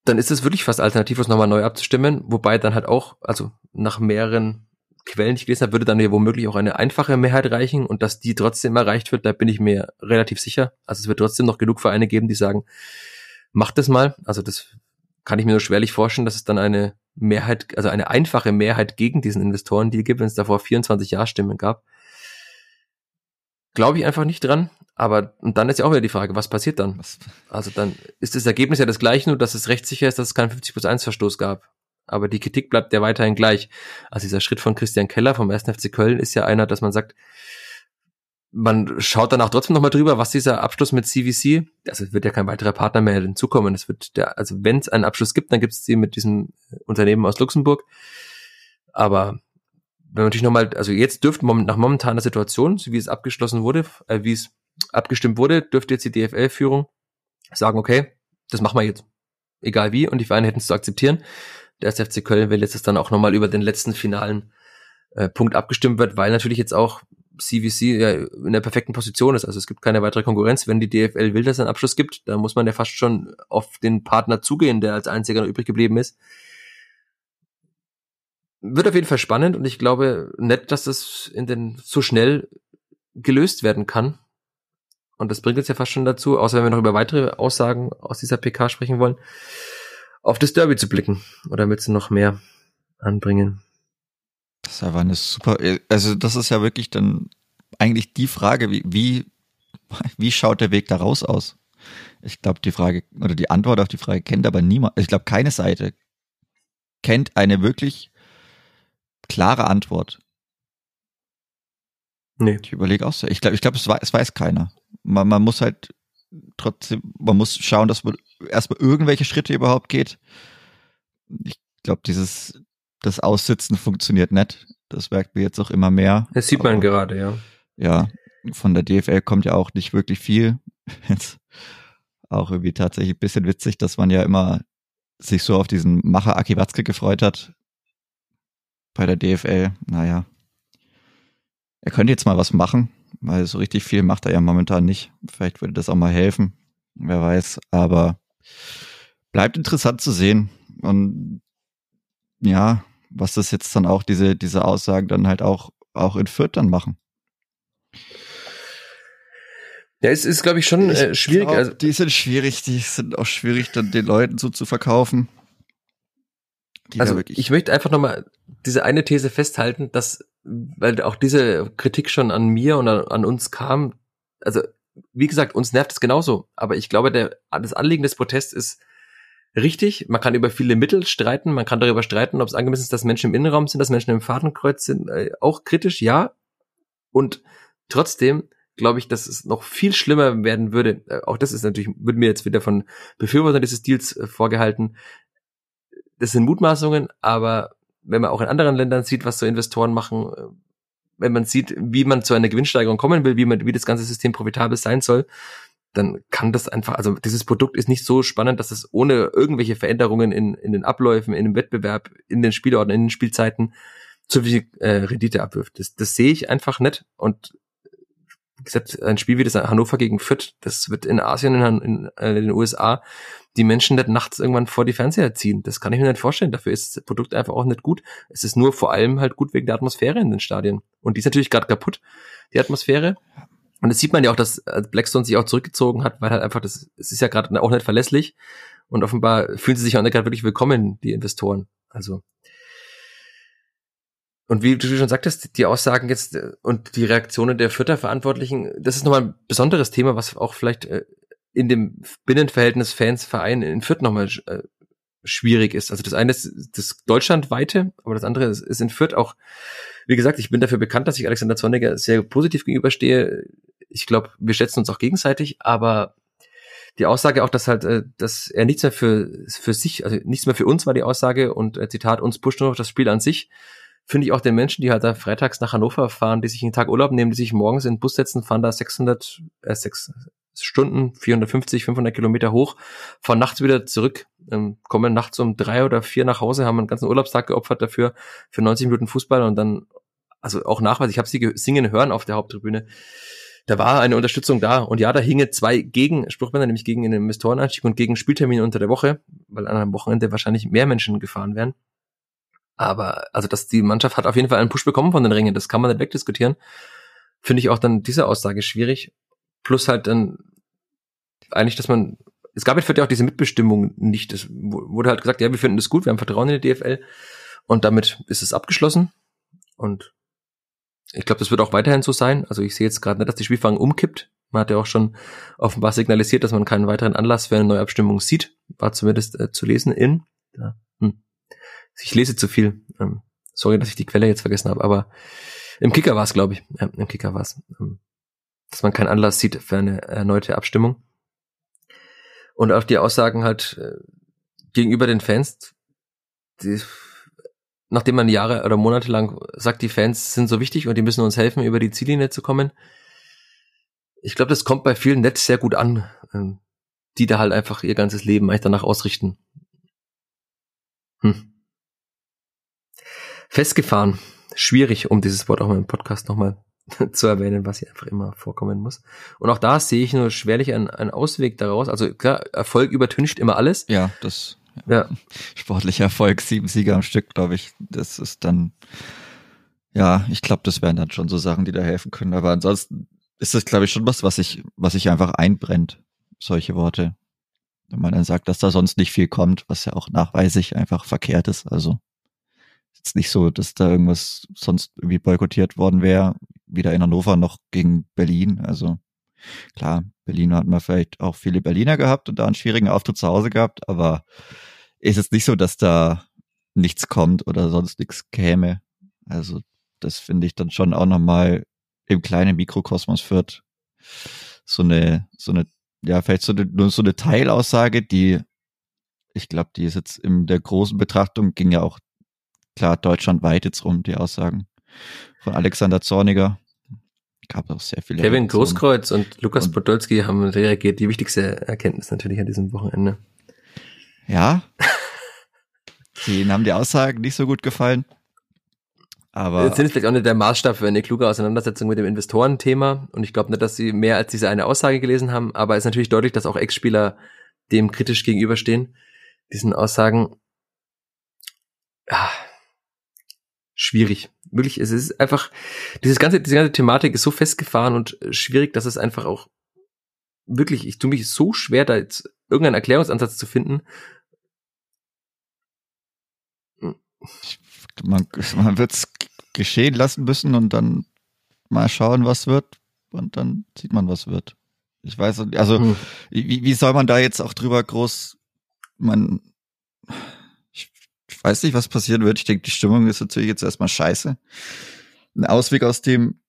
Dann ist es wirklich fast alternativlos nochmal neu abzustimmen, wobei dann halt auch, also nach mehreren Quellen, die ich gelesen habe, würde dann ja womöglich auch eine einfache Mehrheit reichen und dass die trotzdem erreicht wird, da bin ich mir relativ sicher. Also es wird trotzdem noch genug Vereine geben, die sagen, macht das mal. Also das kann ich mir nur schwerlich vorstellen, dass es dann eine Mehrheit, also eine einfache Mehrheit gegen diesen Investoren, die gibt, wenn es davor 24 Ja-Stimmen gab. glaube ich einfach nicht dran. Aber und dann ist ja auch wieder die Frage, was passiert dann? Also dann ist das Ergebnis ja das gleiche, nur dass es rechtssicher ist, dass es keinen 50 plus 1 Verstoß gab. Aber die Kritik bleibt ja weiterhin gleich. Also dieser Schritt von Christian Keller vom 1. FC Köln ist ja einer, dass man sagt, man schaut danach trotzdem nochmal drüber, was dieser Abschluss mit CVC, also wird ja kein weiterer Partner mehr hinzukommen. Es wird der, also wenn es einen Abschluss gibt, dann gibt es sie mit diesem Unternehmen aus Luxemburg. Aber wenn man natürlich nochmal, also jetzt dürfte nach momentaner Situation, so wie es abgeschlossen wurde, äh, wie es abgestimmt wurde, dürfte jetzt die DFL-Führung sagen, okay, das machen wir jetzt. Egal wie, und die Vereine hätten es zu akzeptieren. Der FC Köln will jetzt, dass dann auch nochmal über den letzten finalen äh, Punkt abgestimmt wird, weil natürlich jetzt auch CVC ja in der perfekten Position ist. Also es gibt keine weitere Konkurrenz. Wenn die DFL will, dass es einen Abschluss gibt, dann muss man ja fast schon auf den Partner zugehen, der als einziger noch übrig geblieben ist. Wird auf jeden Fall spannend und ich glaube nicht, dass das in den so schnell gelöst werden kann. Und das bringt uns ja fast schon dazu, außer wenn wir noch über weitere Aussagen aus dieser PK sprechen wollen, auf das Derby zu blicken. Oder willst du noch mehr anbringen? Das ist aber eine super, also das ist ja wirklich dann eigentlich die Frage, wie, wie, wie schaut der Weg da raus aus? Ich glaube, die Frage oder die Antwort auf die Frage kennt aber niemand. Ich glaube, keine Seite kennt eine wirklich klare Antwort. Nee. Ich überlege auch so. Ich glaube, ich glaube, es, weiß, es weiß keiner. Man, man muss halt trotzdem, man muss schauen, dass man erstmal irgendwelche Schritte überhaupt geht. Ich glaube, dieses das Aussitzen funktioniert nicht. Das merkt man jetzt auch immer mehr. Das sieht man Aber, gerade, ja. Ja, von der DFL kommt ja auch nicht wirklich viel. [laughs] Jetzt auch irgendwie tatsächlich ein bisschen witzig, dass man ja immer sich so auf diesen Macher Aki Watzke gefreut hat. Bei der DFL, naja. Er könnte jetzt mal was machen, weil so richtig viel macht er ja momentan nicht. Vielleicht würde das auch mal helfen. Wer weiß. Aber bleibt interessant zu sehen. Und ja, was das jetzt dann auch, diese, diese Aussagen dann halt auch, auch in Fürth dann machen. Ja, es ist, glaube ich, schon äh, schwierig. Glaub, also, die sind schwierig, die sind auch schwierig, dann den Leuten so zu verkaufen. also ich möchte einfach nochmal diese eine These festhalten, dass, weil auch diese Kritik schon an mir und an, an uns kam, also wie gesagt, uns nervt es genauso, aber ich glaube, der, das Anliegen des Protests ist, richtig. Man kann über viele Mittel streiten. Man kann darüber streiten, ob es angemessen ist, dass Menschen im Innenraum sind, dass Menschen im Fadenkreuz sind. Äh, auch kritisch, ja. Und trotzdem glaube ich, dass es noch viel schlimmer werden würde. Äh, auch das ist natürlich, wird mir jetzt wieder von Befürwortern dieses Deals äh, vorgehalten. Das sind Mutmaßungen, aber wenn man auch in anderen Ländern sieht, was so Investoren machen, äh, wenn man sieht, wie man zu einer Gewinnsteigerung kommen will, wie man, wie das ganze System profitabel sein soll, dann kann das einfach, also dieses Produkt ist nicht so spannend, dass es ohne irgendwelche Veränderungen in, in den Abläufen, in dem Wettbewerb, in den Spielorten, in den Spielzeiten zu viel äh, Rendite abwirft. Das, das sehe ich einfach nicht. Und gesagt, ein Spiel wie das Hannover gegen Fürth, das wird in Asien, in, in, äh, in den USA, die Menschen nicht nachts irgendwann vor die Fernseher ziehen. Das kann ich mir nicht vorstellen. Dafür ist das Produkt einfach auch nicht gut. Es ist nur vor allem halt gut wegen der Atmosphäre in den Stadien. Und die ist natürlich gerade kaputt, die Atmosphäre. Und das sieht man ja auch, dass äh, Blackstone sich auch zurückgezogen hat, weil halt einfach das, es ist ja gerade auch nicht verlässlich. Und offenbar fühlen sie sich auch nicht gerade wirklich willkommen, die Investoren. Also. Und wie du schon sagtest, die Aussagen jetzt äh, und die Reaktionen der Vierter-Verantwortlichen, das ist nochmal ein besonderes Thema, was auch vielleicht äh, in dem Binnenverhältnis Fans-Verein in Fürth nochmal schwierig ist. Also das eine ist das deutschlandweite, aber das andere ist, in Fürth auch, wie gesagt, ich bin dafür bekannt, dass ich Alexander Zorniger sehr positiv gegenüberstehe. Ich glaube, wir schätzen uns auch gegenseitig, aber die Aussage auch, dass halt, äh, dass er nichts mehr für, für sich, also nichts mehr für uns war die Aussage und äh, Zitat, uns pusht nur noch das Spiel an sich, finde ich auch den Menschen, die halt da freitags nach Hannover fahren, die sich einen Tag Urlaub nehmen, die sich morgens in den Bus setzen, fahren da 600, äh, 6, Stunden, 450, 500 Kilometer hoch, fahren nachts wieder zurück, ähm, kommen nachts um drei oder vier nach Hause, haben einen ganzen Urlaubstag geopfert dafür, für 90 Minuten Fußball und dann, also auch nachweis, ich habe sie singen hören auf der Haupttribüne, da war eine Unterstützung da. Und ja, da hinge zwei gegen Spruchbänder, nämlich gegen den Investorenanstieg und gegen Spieltermine unter der Woche, weil an einem Wochenende wahrscheinlich mehr Menschen gefahren wären. Aber also, dass die Mannschaft hat auf jeden Fall einen Push bekommen von den Ringen, das kann man nicht wegdiskutieren. Finde ich auch dann diese Aussage schwierig. Plus halt dann eigentlich, dass man, es gab jetzt ja auch diese Mitbestimmung nicht. Es wurde halt gesagt, ja, wir finden das gut, wir haben Vertrauen in die DFL und damit ist es abgeschlossen. Und ich glaube, das wird auch weiterhin so sein. Also ich sehe jetzt gerade nicht, dass die Spielfang umkippt. Man hat ja auch schon offenbar signalisiert, dass man keinen weiteren Anlass für eine Neuabstimmung sieht. War zumindest äh, zu lesen in. Ja, hm. Ich lese zu viel. Ähm, sorry, dass ich die Quelle jetzt vergessen habe, aber im Kicker war es, glaube ich. Ja, im Kicker war es. Ähm, dass man keinen Anlass sieht für eine erneute Abstimmung. Und auch die Aussagen halt äh, gegenüber den Fans, die, nachdem man Jahre oder Monate lang sagt, die Fans sind so wichtig und die müssen uns helfen, über die Ziellinie zu kommen. Ich glaube, das kommt bei vielen nett sehr gut an, ähm, die da halt einfach ihr ganzes Leben eigentlich danach ausrichten. Hm. Festgefahren. Schwierig, um dieses Wort auch mal im Podcast nochmal [laughs] zu erwähnen, was hier einfach immer vorkommen muss. Und auch da sehe ich nur schwerlich einen, einen Ausweg daraus. Also klar, Erfolg übertüncht immer alles. Ja, das ja. [laughs] sportlicher Erfolg, sieben Sieger am Stück, glaube ich. Das ist dann, ja, ich glaube, das wären dann schon so Sachen, die da helfen können. Aber ansonsten ist das, glaube ich, schon was, was sich, was sich einfach einbrennt, solche Worte. Wenn man dann sagt, dass da sonst nicht viel kommt, was ja auch nachweislich einfach verkehrt ist. Also jetzt nicht so, dass da irgendwas sonst irgendwie boykottiert worden wäre, weder in Hannover noch gegen Berlin. Also klar, Berlin hat man vielleicht auch viele Berliner gehabt und da einen schwierigen Auftritt zu Hause gehabt, aber ist es nicht so, dass da nichts kommt oder sonst nichts käme. Also das finde ich dann schon auch nochmal im kleinen Mikrokosmos führt. So eine, so eine, ja, vielleicht so eine, nur so eine Teilaussage, die, ich glaube, die ist jetzt in der großen Betrachtung, ging ja auch klar deutschlandweit jetzt rum, die Aussagen von Alexander Zorniger. Gab auch sehr viele. Kevin Großkreuz und Lukas und, Podolski haben reagiert. Die wichtigste Erkenntnis natürlich an diesem Wochenende. Ja. [laughs] Denen haben die Aussagen nicht so gut gefallen. Aber Jetzt sind vielleicht auch nicht der Maßstab für eine kluge Auseinandersetzung mit dem Investorenthema. Und ich glaube nicht, dass sie mehr als diese eine Aussage gelesen haben. Aber es ist natürlich deutlich, dass auch Ex-Spieler dem kritisch gegenüberstehen. Diesen Aussagen. Schwierig. Wirklich, es ist einfach, dieses ganze, diese ganze Thematik ist so festgefahren und schwierig, dass es einfach auch wirklich, ich tue mich so schwer, da jetzt irgendeinen Erklärungsansatz zu finden. Man, man wird es geschehen lassen müssen und dann mal schauen, was wird. Und dann sieht man, was wird. Ich weiß, also hm. wie, wie soll man da jetzt auch drüber groß, man, weiß nicht, was passieren wird. Ich denke, die Stimmung ist natürlich jetzt erstmal scheiße. Ein Ausweg aus dem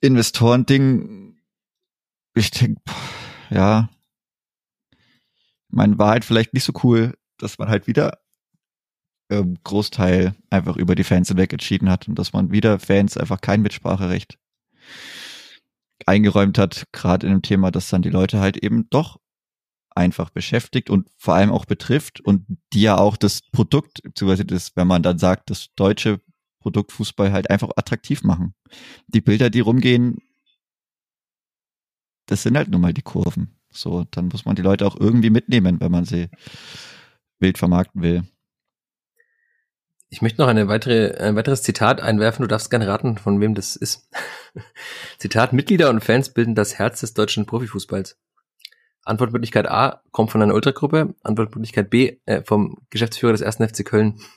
Investorending, ich denke, ja, mein war halt vielleicht nicht so cool, dass man halt wieder ähm, Großteil einfach über die Fans hinweg entschieden hat und dass man wieder Fans einfach kein Mitspracherecht eingeräumt hat, gerade in dem Thema, dass dann die Leute halt eben doch einfach beschäftigt und vor allem auch betrifft und die ja auch das Produkt, beziehungsweise das, wenn man dann sagt, das deutsche Produkt Fußball halt einfach attraktiv machen. Die Bilder, die rumgehen, das sind halt nun mal die Kurven. So, dann muss man die Leute auch irgendwie mitnehmen, wenn man sie wild vermarkten will. Ich möchte noch eine weitere, ein weiteres Zitat einwerfen. Du darfst gerne raten, von wem das ist. [laughs] Zitat, Mitglieder und Fans bilden das Herz des deutschen Profifußballs. Antwortmöglichkeit A kommt von einer Ultragruppe, Antwortmöglichkeit B äh, vom Geschäftsführer des ersten FC Köln. [laughs]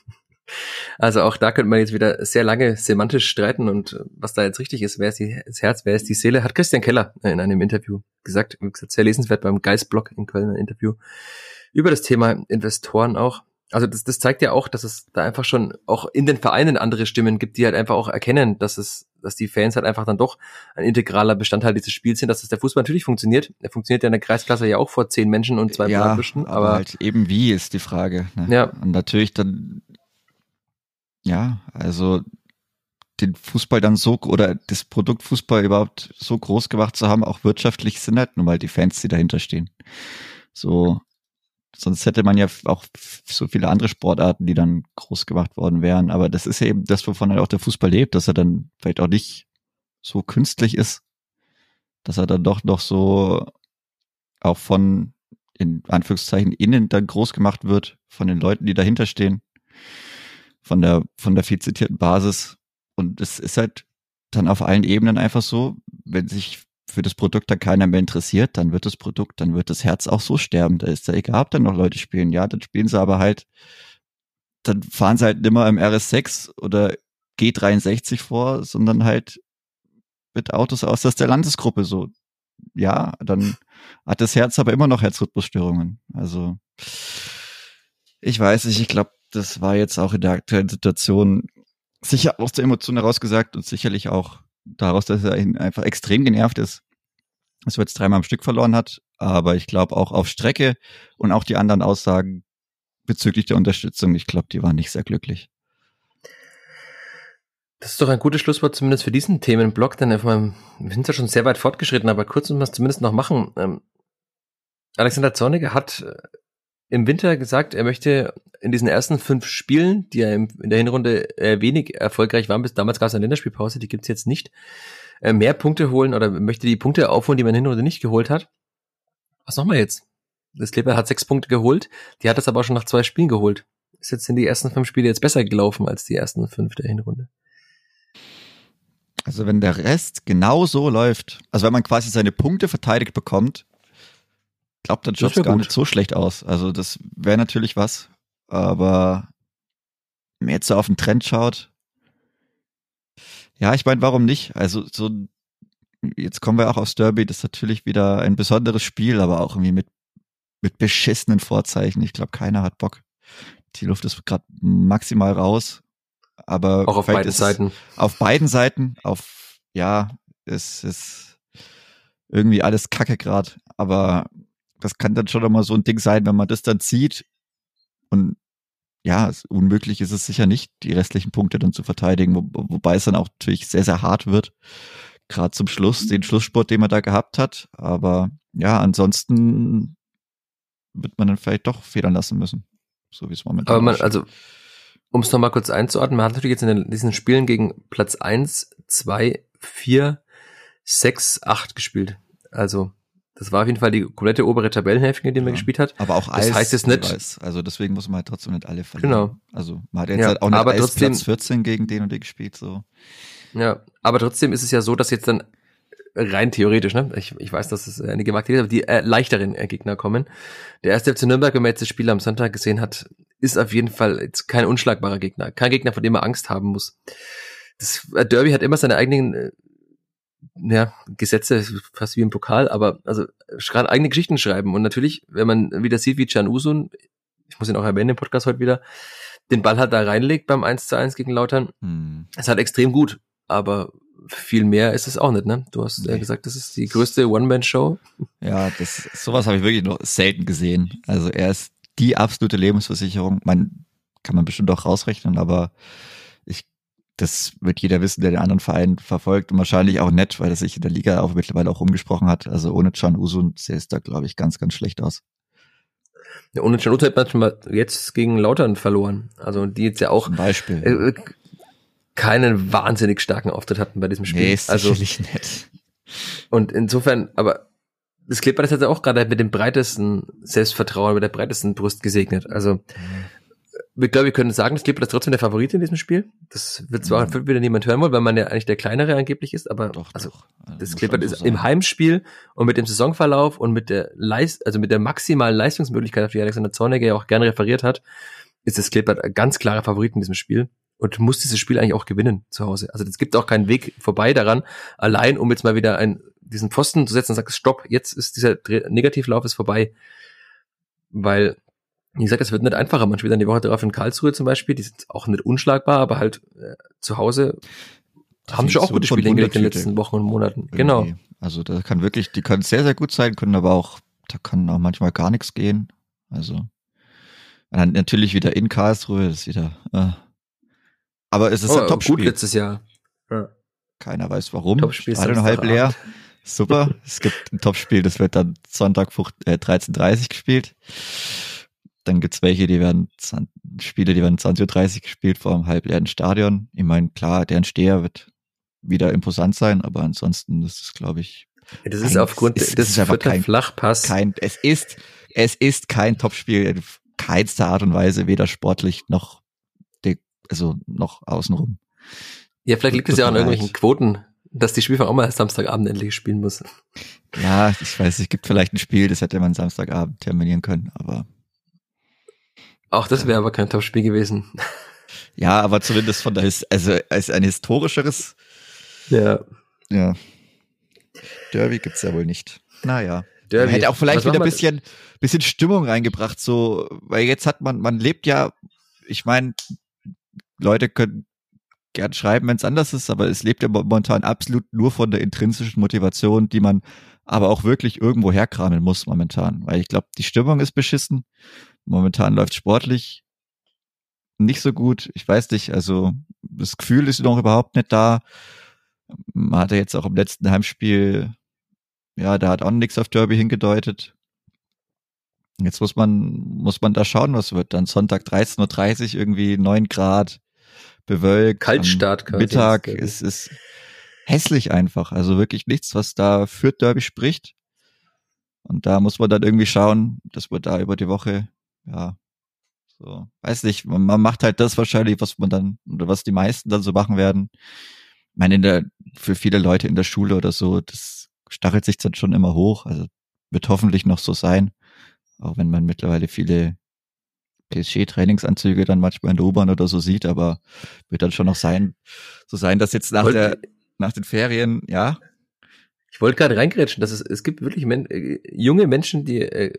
Also auch da könnte man jetzt wieder sehr lange semantisch streiten und äh, was da jetzt richtig ist, wer ist die, das Herz, wer ist die Seele, hat Christian Keller in einem Interview gesagt, gesagt, sehr lesenswert beim Geistblog in Köln ein Interview über das Thema Investoren auch also das, das zeigt ja auch, dass es da einfach schon auch in den Vereinen andere Stimmen gibt, die halt einfach auch erkennen, dass es, dass die Fans halt einfach dann doch ein integraler Bestandteil dieses Spiels sind, dass es der Fußball natürlich funktioniert. Er funktioniert ja in der Kreisklasse ja auch vor zehn Menschen und zwei ja, aber, aber halt eben wie ist die Frage. Ne? Ja. Und natürlich dann, ja, also den Fußball dann so oder das Produkt Fußball überhaupt so groß gemacht zu haben, auch wirtschaftlich sind halt nun mal die Fans, die dahinter stehen. So, Sonst hätte man ja auch so viele andere Sportarten, die dann groß gemacht worden wären. Aber das ist ja eben das, wovon halt auch der Fußball lebt, dass er dann vielleicht auch nicht so künstlich ist, dass er dann doch noch so auch von in Anführungszeichen innen dann groß gemacht wird, von den Leuten, die dahinter stehen, von der, von der viel zitierten Basis. Und es ist halt dann auf allen Ebenen einfach so, wenn sich für das Produkt dann keiner mehr interessiert, dann wird das Produkt, dann wird das Herz auch so sterben. Da ist ja egal, ob dann noch Leute spielen. Ja, dann spielen sie aber halt, dann fahren sie halt nimmer im RS6 oder G63 vor, sondern halt mit Autos aus der Landesgruppe so. Ja, dann hat das Herz aber immer noch Herzrhythmusstörungen. Also ich weiß nicht, ich glaube, das war jetzt auch in der aktuellen Situation sicher aus der Emotion heraus gesagt und sicherlich auch daraus, dass er einfach extrem genervt ist, dass er jetzt dreimal am Stück verloren hat. Aber ich glaube auch auf Strecke und auch die anderen Aussagen bezüglich der Unterstützung, ich glaube, die waren nicht sehr glücklich. Das ist doch ein gutes Schlusswort zumindest für diesen Themenblock, denn wir sind ja schon sehr weit fortgeschritten, aber kurz müssen wir es zumindest noch machen. Ähm, Alexander Zorniger hat äh, im Winter gesagt, er möchte in diesen ersten fünf Spielen, die er in der Hinrunde äh, wenig erfolgreich waren, bis damals gab es eine Länderspielpause, die gibt's jetzt nicht, äh, mehr Punkte holen oder möchte die Punkte aufholen, die man in der Hinrunde nicht geholt hat. Was machen wir jetzt? Das Kleber hat sechs Punkte geholt, die hat es aber auch schon nach zwei Spielen geholt. Ist jetzt in die ersten fünf Spiele jetzt besser gelaufen als die ersten fünf der Hinrunde. Also wenn der Rest genau so läuft, also wenn man quasi seine Punkte verteidigt bekommt, glaubt dann schaut gar nicht so schlecht aus. Also das wäre natürlich was, aber wenn man jetzt so auf den Trend schaut, ja, ich meine, warum nicht? Also so, jetzt kommen wir auch aufs Derby, das ist natürlich wieder ein besonderes Spiel, aber auch irgendwie mit, mit beschissenen Vorzeichen. Ich glaube, keiner hat Bock. Die Luft ist gerade maximal raus. Aber auch auf beiden Seiten. Auf beiden Seiten, auf ja, es ist irgendwie alles Kacke gerade. Aber das kann dann schon mal so ein Ding sein, wenn man das dann zieht und ja, es, unmöglich ist es sicher nicht, die restlichen Punkte dann zu verteidigen, wo, wobei es dann auch natürlich sehr, sehr hart wird. Gerade zum Schluss, den Schlusssport, den man da gehabt hat. Aber ja, ansonsten wird man dann vielleicht doch federn lassen müssen. So wie es momentan Aber man, also, um es nochmal kurz einzuordnen, man hat natürlich jetzt in den, diesen Spielen gegen Platz eins, zwei, vier, sechs, acht gespielt. Also das war auf jeden Fall die komplette obere Tabellenhälfte, in der ja, man gespielt hat. Aber auch das Eis heißt es nicht. Weiß. Also deswegen muss man halt trotzdem nicht alle verlieren. Genau. Also man hat jetzt ja, halt auch nicht aber trotzdem, Platz 14 gegen den und den gespielt, so. Ja, aber trotzdem ist es ja so, dass jetzt dann rein theoretisch, ne? Ich, ich weiß, dass es eine gewagte ist, aber die äh, leichteren äh, Gegner kommen. Der erste FC Nürnberg, wenn man jetzt das Spiel am Sonntag gesehen hat, ist auf jeden Fall jetzt kein unschlagbarer Gegner. Kein Gegner, vor dem man Angst haben muss. Das äh, Derby hat immer seine eigenen äh, ja, Gesetze, fast wie im Pokal, aber also eigene Geschichten schreiben. Und natürlich, wenn man wieder sieht, wie Can Usun, ich muss ihn auch erwähnen im Podcast heute wieder, den Ball halt da reinlegt beim 1 zu 1 gegen Lautern, hm. ist halt extrem gut. Aber viel mehr ist es auch nicht, ne? Du hast nee. ja gesagt, das ist die größte One-Man-Show. Ja, das, sowas habe ich wirklich noch selten gesehen. Also er ist die absolute Lebensversicherung. Man kann man bestimmt auch rausrechnen, aber das wird jeder wissen, der den anderen Verein verfolgt und wahrscheinlich auch nett, weil er sich in der Liga auch mittlerweile auch umgesprochen hat. Also ohne Can Usun sähe es da, glaube ich, ganz, ganz schlecht aus. Ja, ohne Can Usun hat man jetzt gegen Lautern verloren. Also die jetzt ja auch Zum Beispiel. Äh, keinen wahnsinnig starken Auftritt hatten bei diesem Spiel. Nee, ist also nett. Und insofern, aber das Clipper ist jetzt auch gerade mit dem breitesten Selbstvertrauen, mit der breitesten Brust gesegnet. Also ich glaube, wir können sagen, das Clippers ist trotzdem der Favorit in diesem Spiel. Das wird zwar mhm. wieder niemand hören wollen, weil man ja eigentlich der kleinere angeblich ist, aber doch, also, doch. Also, das Clippers ist im Heimspiel und mit dem Saisonverlauf und mit der Leist also mit der maximalen Leistungsmöglichkeit, auf die Alexander Zorniger ja auch gerne referiert hat, ist das Clippers ein ganz klarer Favorit in diesem Spiel und muss dieses Spiel eigentlich auch gewinnen zu Hause. Also es gibt auch keinen Weg vorbei daran, allein um jetzt mal wieder einen, diesen Pfosten zu setzen und sagt, stopp, jetzt ist dieser Negativlauf ist vorbei. Weil wie gesagt, es wird nicht einfacher. Man spielt dann die Woche darauf in Karlsruhe zum Beispiel. Die sind auch nicht unschlagbar, aber halt äh, zu Hause das haben schon auch gute Spiele hingelegt in den letzten Wochen und Monaten. Irgendwie. Genau. Also da kann wirklich, die können sehr, sehr gut sein, können aber auch, da kann auch manchmal gar nichts gehen. Also dann natürlich wieder in Karlsruhe, das ist wieder. Äh. Aber es ist oh, ein Topspiel. Gut letztes Jahr. Ja. Keiner weiß warum. Topspiel ist halb leer. Super. es gibt ein Topspiel, das wird dann Sonntag äh, 13.30 gespielt. Dann gibt's welche, die werden Spiele, die werden 20.30 Uhr gespielt vor einem halbleeren Stadion. Ich meine, klar, der Entsteher wird wieder imposant sein, aber ansonsten ist es, glaube ich. das ist ein, aufgrund des ist kein Flachpass. Kein, es ist, es ist kein Topspiel in keinster Art und Weise, weder sportlich noch, also noch außenrum. Ja, vielleicht liegt es ja auch an irgendwelchen Quoten, dass die Spielfang auch mal Samstagabend endlich spielen muss. Ja, ich weiß, es gibt vielleicht ein Spiel, das hätte man Samstagabend terminieren können, aber auch das wäre aber kein Top-Spiel gewesen. Ja, aber zumindest von der, His also als ein historischeres. Ja. Ja. Derby gibt's ja wohl nicht. Naja. Derby. Hätte auch vielleicht wieder ein bisschen, bisschen Stimmung reingebracht, so, weil jetzt hat man, man lebt ja, ich meine, Leute können gern schreiben, wenn es anders ist, aber es lebt ja momentan absolut nur von der intrinsischen Motivation, die man aber auch wirklich irgendwo herkramen muss momentan. Weil ich glaube, die Stimmung ist beschissen. Momentan läuft sportlich nicht so gut. Ich weiß nicht, also das Gefühl ist noch überhaupt nicht da. Man hatte jetzt auch im letzten Heimspiel, ja, da hat auch nichts auf Derby hingedeutet. Jetzt muss man, muss man da schauen, was wird. Dann Sonntag 13.30 Uhr irgendwie 9 Grad, bewölkt. Kaltstart quasi. Mittag, es ist hässlich einfach. Also wirklich nichts, was da für Derby spricht. Und da muss man dann irgendwie schauen, dass wir da über die Woche, ja, so, weiß nicht, man, man macht halt das wahrscheinlich, was man dann, oder was die meisten dann so machen werden. Ich meine, in der, für viele Leute in der Schule oder so, das stachelt sich dann schon immer hoch. Also wird hoffentlich noch so sein. Auch wenn man mittlerweile viele PSG-Trainingsanzüge dann manchmal in der U-Bahn oder so sieht, aber wird dann schon noch sein, so sein, dass jetzt nach der, nach den Ferien, ja. Ich wollte gerade reingrätschen, dass es, es gibt wirklich men äh, junge Menschen, die äh,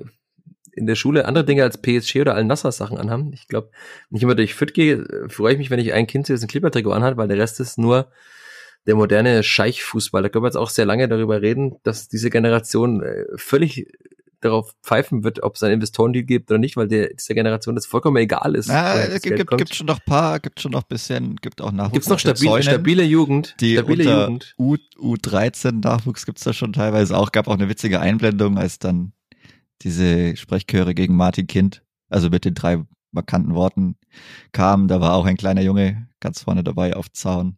in der Schule andere Dinge als PSG oder Al-Nassr-Sachen anhaben. Ich glaube, wenn ich immer durch Fit gehe, äh, freue ich mich, wenn ich ein Kind jetzt ein Clipper-Trikot anhat, weil der Rest ist nur der moderne Scheichfußball. Da können wir jetzt auch sehr lange darüber reden, dass diese Generation äh, völlig darauf pfeifen wird, ob es einen Investorendeal gibt oder nicht, weil der, dieser Generation das vollkommen egal ist. Ja, es gibt, gibt schon noch paar, gibt schon noch bisschen, gibt auch Nachwuchs. Gibt's noch stabile, stabile Jugend? Die stabile Jugend. U, U13 Nachwuchs gibt's da schon teilweise auch. Gab auch eine witzige Einblendung, als dann diese Sprechchöre gegen Martin Kind, also mit den drei markanten Worten kamen. Da war auch ein kleiner Junge ganz vorne dabei auf Zaun.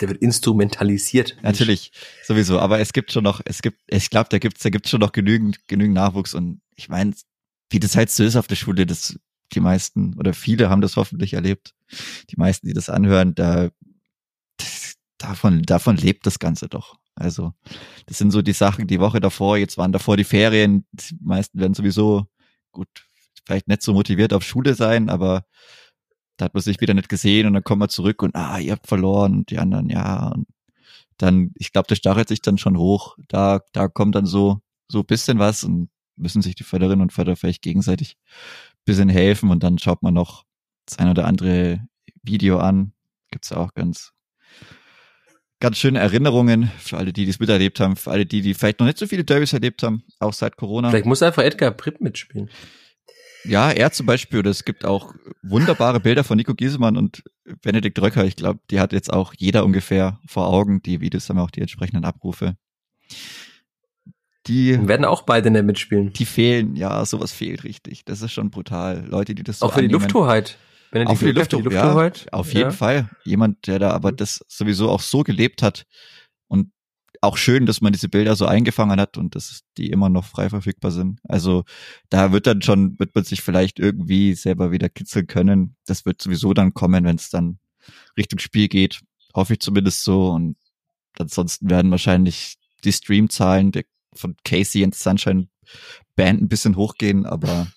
Der wird instrumentalisiert. Natürlich, sowieso. Aber es gibt schon noch, es gibt, ich glaube, da gibt's, da gibt's schon noch genügend, genügend Nachwuchs. Und ich meine, wie das halt so ist auf der Schule, das, die meisten oder viele haben das hoffentlich erlebt. Die meisten, die das anhören, da, das, davon, davon lebt das Ganze doch. Also, das sind so die Sachen, die Woche davor, jetzt waren davor die Ferien. Die meisten werden sowieso, gut, vielleicht nicht so motiviert auf Schule sein, aber da hat man sich wieder nicht gesehen und dann kommt man zurück und ah, ihr habt verloren und die anderen, ja. Und dann, ich glaube, das stachelt sich dann schon hoch. Da, da kommt dann so, so bisschen was und müssen sich die Förderinnen und Förderer vielleicht gegenseitig bisschen helfen und dann schaut man noch das ein oder andere Video an. Gibt's auch ganz, ganz schöne Erinnerungen für alle, die dies miterlebt haben, für alle, die, die vielleicht noch nicht so viele Derbys erlebt haben, auch seit Corona. Vielleicht muss einfach Edgar Pripp mitspielen. Ja, er zum Beispiel, oder es gibt auch wunderbare Bilder von Nico Giesemann und Benedikt Röcker. Ich glaube, die hat jetzt auch jeder ungefähr vor Augen. Die Videos haben auch die entsprechenden Abrufe. Die werden auch beide nicht mitspielen. Die fehlen, ja, sowas fehlt richtig. Das ist schon brutal. Leute, die das so Auch für annehmen. die Lufthoheit. Benedikt auch für die, Luft, die Lufthoheit. Ja, auf jeden ja. Fall. Jemand, der da aber das sowieso auch so gelebt hat und auch schön, dass man diese Bilder so eingefangen hat und dass die immer noch frei verfügbar sind. Also da wird dann schon, wird man sich vielleicht irgendwie selber wieder kitzeln können. Das wird sowieso dann kommen, wenn es dann Richtung Spiel geht. Hoffe ich zumindest so. Und ansonsten werden wahrscheinlich die Streamzahlen von Casey and Sunshine Band ein bisschen hochgehen, aber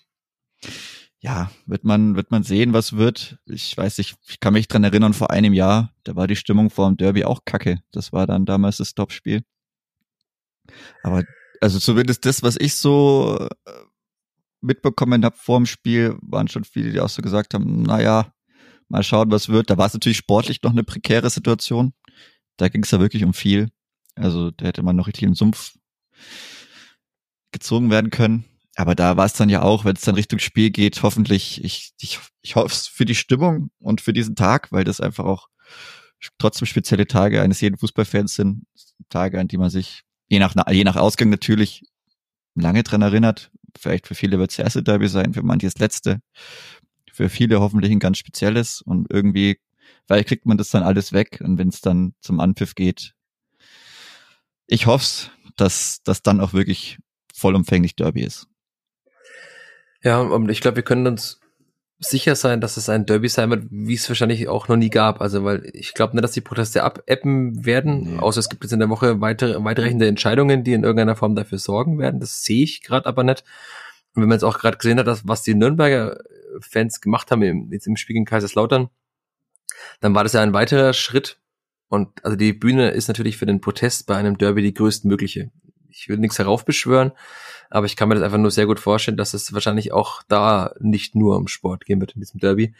ja, wird man, wird man sehen, was wird. Ich weiß nicht, ich kann mich dran erinnern, vor einem Jahr, da war die Stimmung vor dem Derby auch kacke. Das war dann damals das Topspiel. Aber, also zumindest das, was ich so äh, mitbekommen habe vor dem Spiel, waren schon viele, die auch so gesagt haben, naja, mal schauen, was wird. Da war es natürlich sportlich noch eine prekäre Situation. Da ging es ja wirklich um viel. Also da hätte man noch richtig im Sumpf gezogen werden können aber da war es dann ja auch, wenn es dann Richtung Spiel geht, hoffentlich, ich, ich, ich hoffe es für die Stimmung und für diesen Tag, weil das einfach auch trotzdem spezielle Tage eines jeden Fußballfans sind, Tage, an die man sich je nach, je nach Ausgang natürlich lange dran erinnert. Vielleicht für viele wird es erste Derby sein, für manche das letzte. Für viele hoffentlich ein ganz spezielles und irgendwie, weil kriegt man das dann alles weg und wenn es dann zum Anpfiff geht, ich hoffe dass das dann auch wirklich vollumfänglich Derby ist. Ja, und ich glaube, wir können uns sicher sein, dass es ein Derby sein wird, wie es wahrscheinlich auch noch nie gab. Also, weil ich glaube nicht, dass die Proteste abappen werden, nee. außer es gibt jetzt in der Woche weitere, weitreichende Entscheidungen, die in irgendeiner Form dafür sorgen werden. Das sehe ich gerade aber nicht. Und wenn man jetzt auch gerade gesehen hat, dass, was die Nürnberger Fans gemacht haben im, jetzt im Spiel gegen Kaiserslautern, dann war das ja ein weiterer Schritt. Und also die Bühne ist natürlich für den Protest bei einem Derby die größtmögliche. Ich will nichts heraufbeschwören, aber ich kann mir das einfach nur sehr gut vorstellen, dass es wahrscheinlich auch da nicht nur um Sport gehen wird in diesem Derby.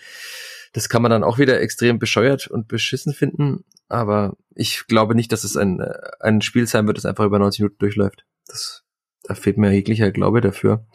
Das kann man dann auch wieder extrem bescheuert und beschissen finden, aber ich glaube nicht, dass es ein, ein Spiel sein wird, das einfach über 90 Minuten durchläuft. Das, da fehlt mir jeglicher Glaube dafür.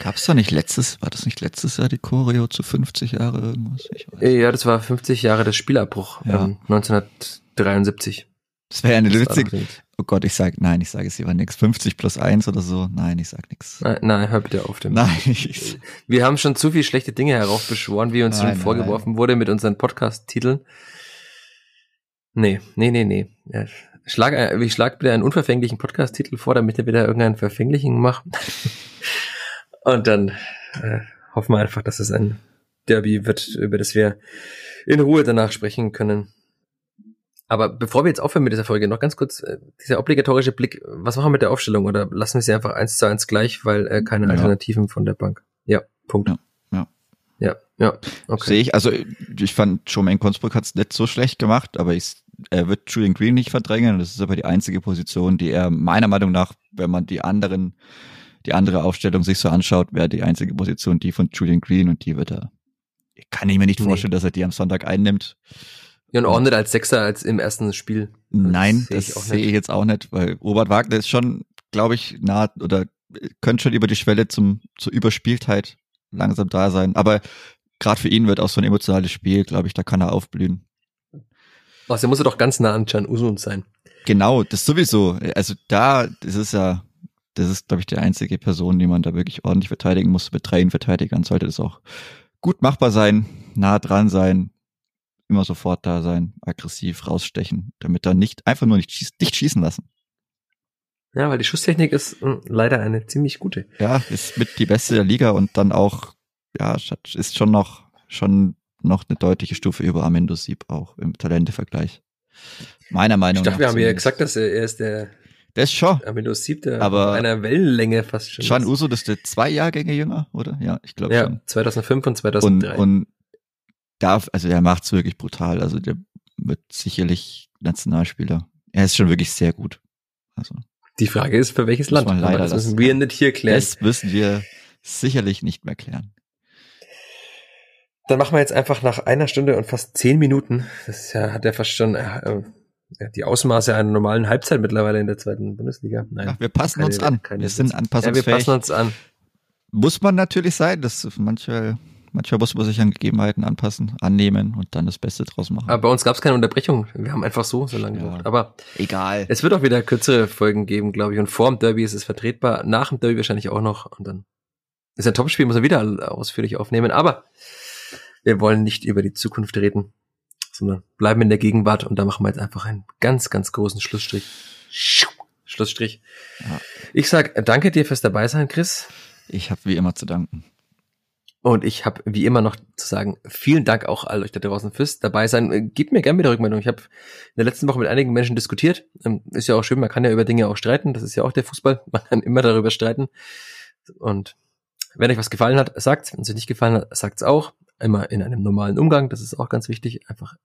Gab es da nicht letztes, war das nicht letztes Jahr die Choreo zu 50 Jahre irgendwas? Ja, das war 50 Jahre des Spielabbruch, ja. ähm, 1973. Das wäre ja eine lustige. Oh Gott, ich sag, nein, ich sage es lieber nix. 50 plus 1 oder so. Nein, ich sag nix. Nein, nein hör bitte auf dem. Nein. Ich, wir haben schon zu viel schlechte Dinge heraufbeschworen, wie uns nein, schon vorgeworfen nein. wurde mit unseren Podcast-Titeln. Nee, nee, nee, nee. Ja, schlag, äh, ich schlag bitte einen unverfänglichen Podcast-Titel vor, damit er wieder irgendeinen verfänglichen macht. [laughs] Und dann äh, hoffen wir einfach, dass es ein Derby wird, über das wir in Ruhe danach sprechen können. Aber bevor wir jetzt aufhören mit dieser Folge, noch ganz kurz äh, dieser obligatorische Blick. Was machen wir mit der Aufstellung? Oder lassen wir sie einfach eins zu eins gleich, weil äh, keine ja. Alternativen von der Bank? Ja, Punkt. Ja, ja. Ja, ja okay. Sehe ich, also ich fand, Jermaine Konsburg hat es nicht so schlecht gemacht, aber ich, er wird Julian Green nicht verdrängen. Das ist aber die einzige Position, die er meiner Meinung nach, wenn man die anderen, die andere Aufstellung sich so anschaut, wäre die einzige Position die von Julian Green und die wird er. Kann ich mir nicht vorstellen, nee. dass er die am Sonntag einnimmt. Ja, und auch nicht als Sechser als im ersten Spiel. Nein, das sehe ich jetzt auch nicht, weil Robert Wagner ist schon, glaube ich, nah oder könnte schon über die Schwelle zum zur Überspieltheit langsam da sein. Aber gerade für ihn wird auch so ein emotionales Spiel, glaube ich, da kann er aufblühen. Also er muss ja doch ganz nah an Can Usun sein. Genau, das sowieso. Also da, das ist ja, das ist, glaube ich, die einzige Person, die man da wirklich ordentlich verteidigen muss. Mit drei Verteidigern sollte das auch gut machbar sein, nah dran sein, immer sofort da sein, aggressiv rausstechen, damit er nicht einfach nur nicht, schieß, nicht schießen lassen. Ja, weil die Schusstechnik ist mh, hm, leider eine ziemlich gute. Ja, ist mit die beste der Liga und dann auch, ja, ist schon noch, schon noch eine deutliche Stufe über Amendo Sieb auch im Talentevergleich. Meiner Meinung nach. Ich dachte, wir haben ja gesagt, dass er, er ist der, der ist schon. Amendo Sieb, der aber einer Wellenlänge fast schon. Can Uso, das ist der zwei Jahrgänge jünger, oder? Ja, ich glaube ja, schon. 2005 und 2003. Und, und darf, also er macht's wirklich brutal. Also der wird sicherlich Nationalspieler. Er ist schon wirklich sehr gut. Also. Die Frage ist, für welches Land? Leider das müssen wir nicht hier klären. Das müssen wir sicherlich nicht mehr klären. Dann machen wir jetzt einfach nach einer Stunde und fast zehn Minuten, das ja, hat ja fast schon äh, die Ausmaße einer normalen Halbzeit mittlerweile in der zweiten Bundesliga. Nein, ja, wir passen keine, uns an. Wir sind anpassungsfähig. Ja, wir passen uns an. Muss man natürlich sein, das manchmal Manchmal muss man sich an Gegebenheiten anpassen, annehmen und dann das Beste draus machen. Aber bei uns gab es keine Unterbrechung. Wir haben einfach so so lange ja. gebraucht. Aber egal. Es wird auch wieder kürzere Folgen geben, glaube ich. Und vor dem Derby ist es vertretbar. Nach dem Derby wahrscheinlich auch noch. Und dann ist ein Topspiel, muss er wieder ausführlich aufnehmen. Aber wir wollen nicht über die Zukunft reden, sondern bleiben in der Gegenwart. Und da machen wir jetzt einfach einen ganz, ganz großen Schlussstrich. Schlussstrich. Ja. Ich sag danke dir fürs Dabeisein, Chris. Ich habe wie immer zu danken. Und ich habe wie immer noch zu sagen, vielen Dank auch all euch da draußen fürs dabei sein. Äh, gebt mir gerne wieder Rückmeldung. Ich habe in der letzten Woche mit einigen Menschen diskutiert. Ähm, ist ja auch schön, man kann ja über Dinge auch streiten. Das ist ja auch der Fußball. [laughs] Man kann immer darüber streiten. Und wenn euch was gefallen hat, sagt's. Wenn es euch nicht gefallen hat, sagt's auch. Immer in einem normalen Umgang. Das ist auch ganz wichtig. Einfach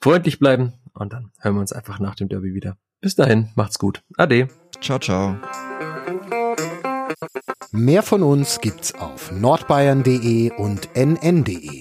freundlich bleiben. Und dann hören wir uns einfach nach dem Derby wieder. Bis dahin, macht's gut. Ade. Ciao, ciao. Mehr von uns gibt's auf nordbayern.de und nn.de.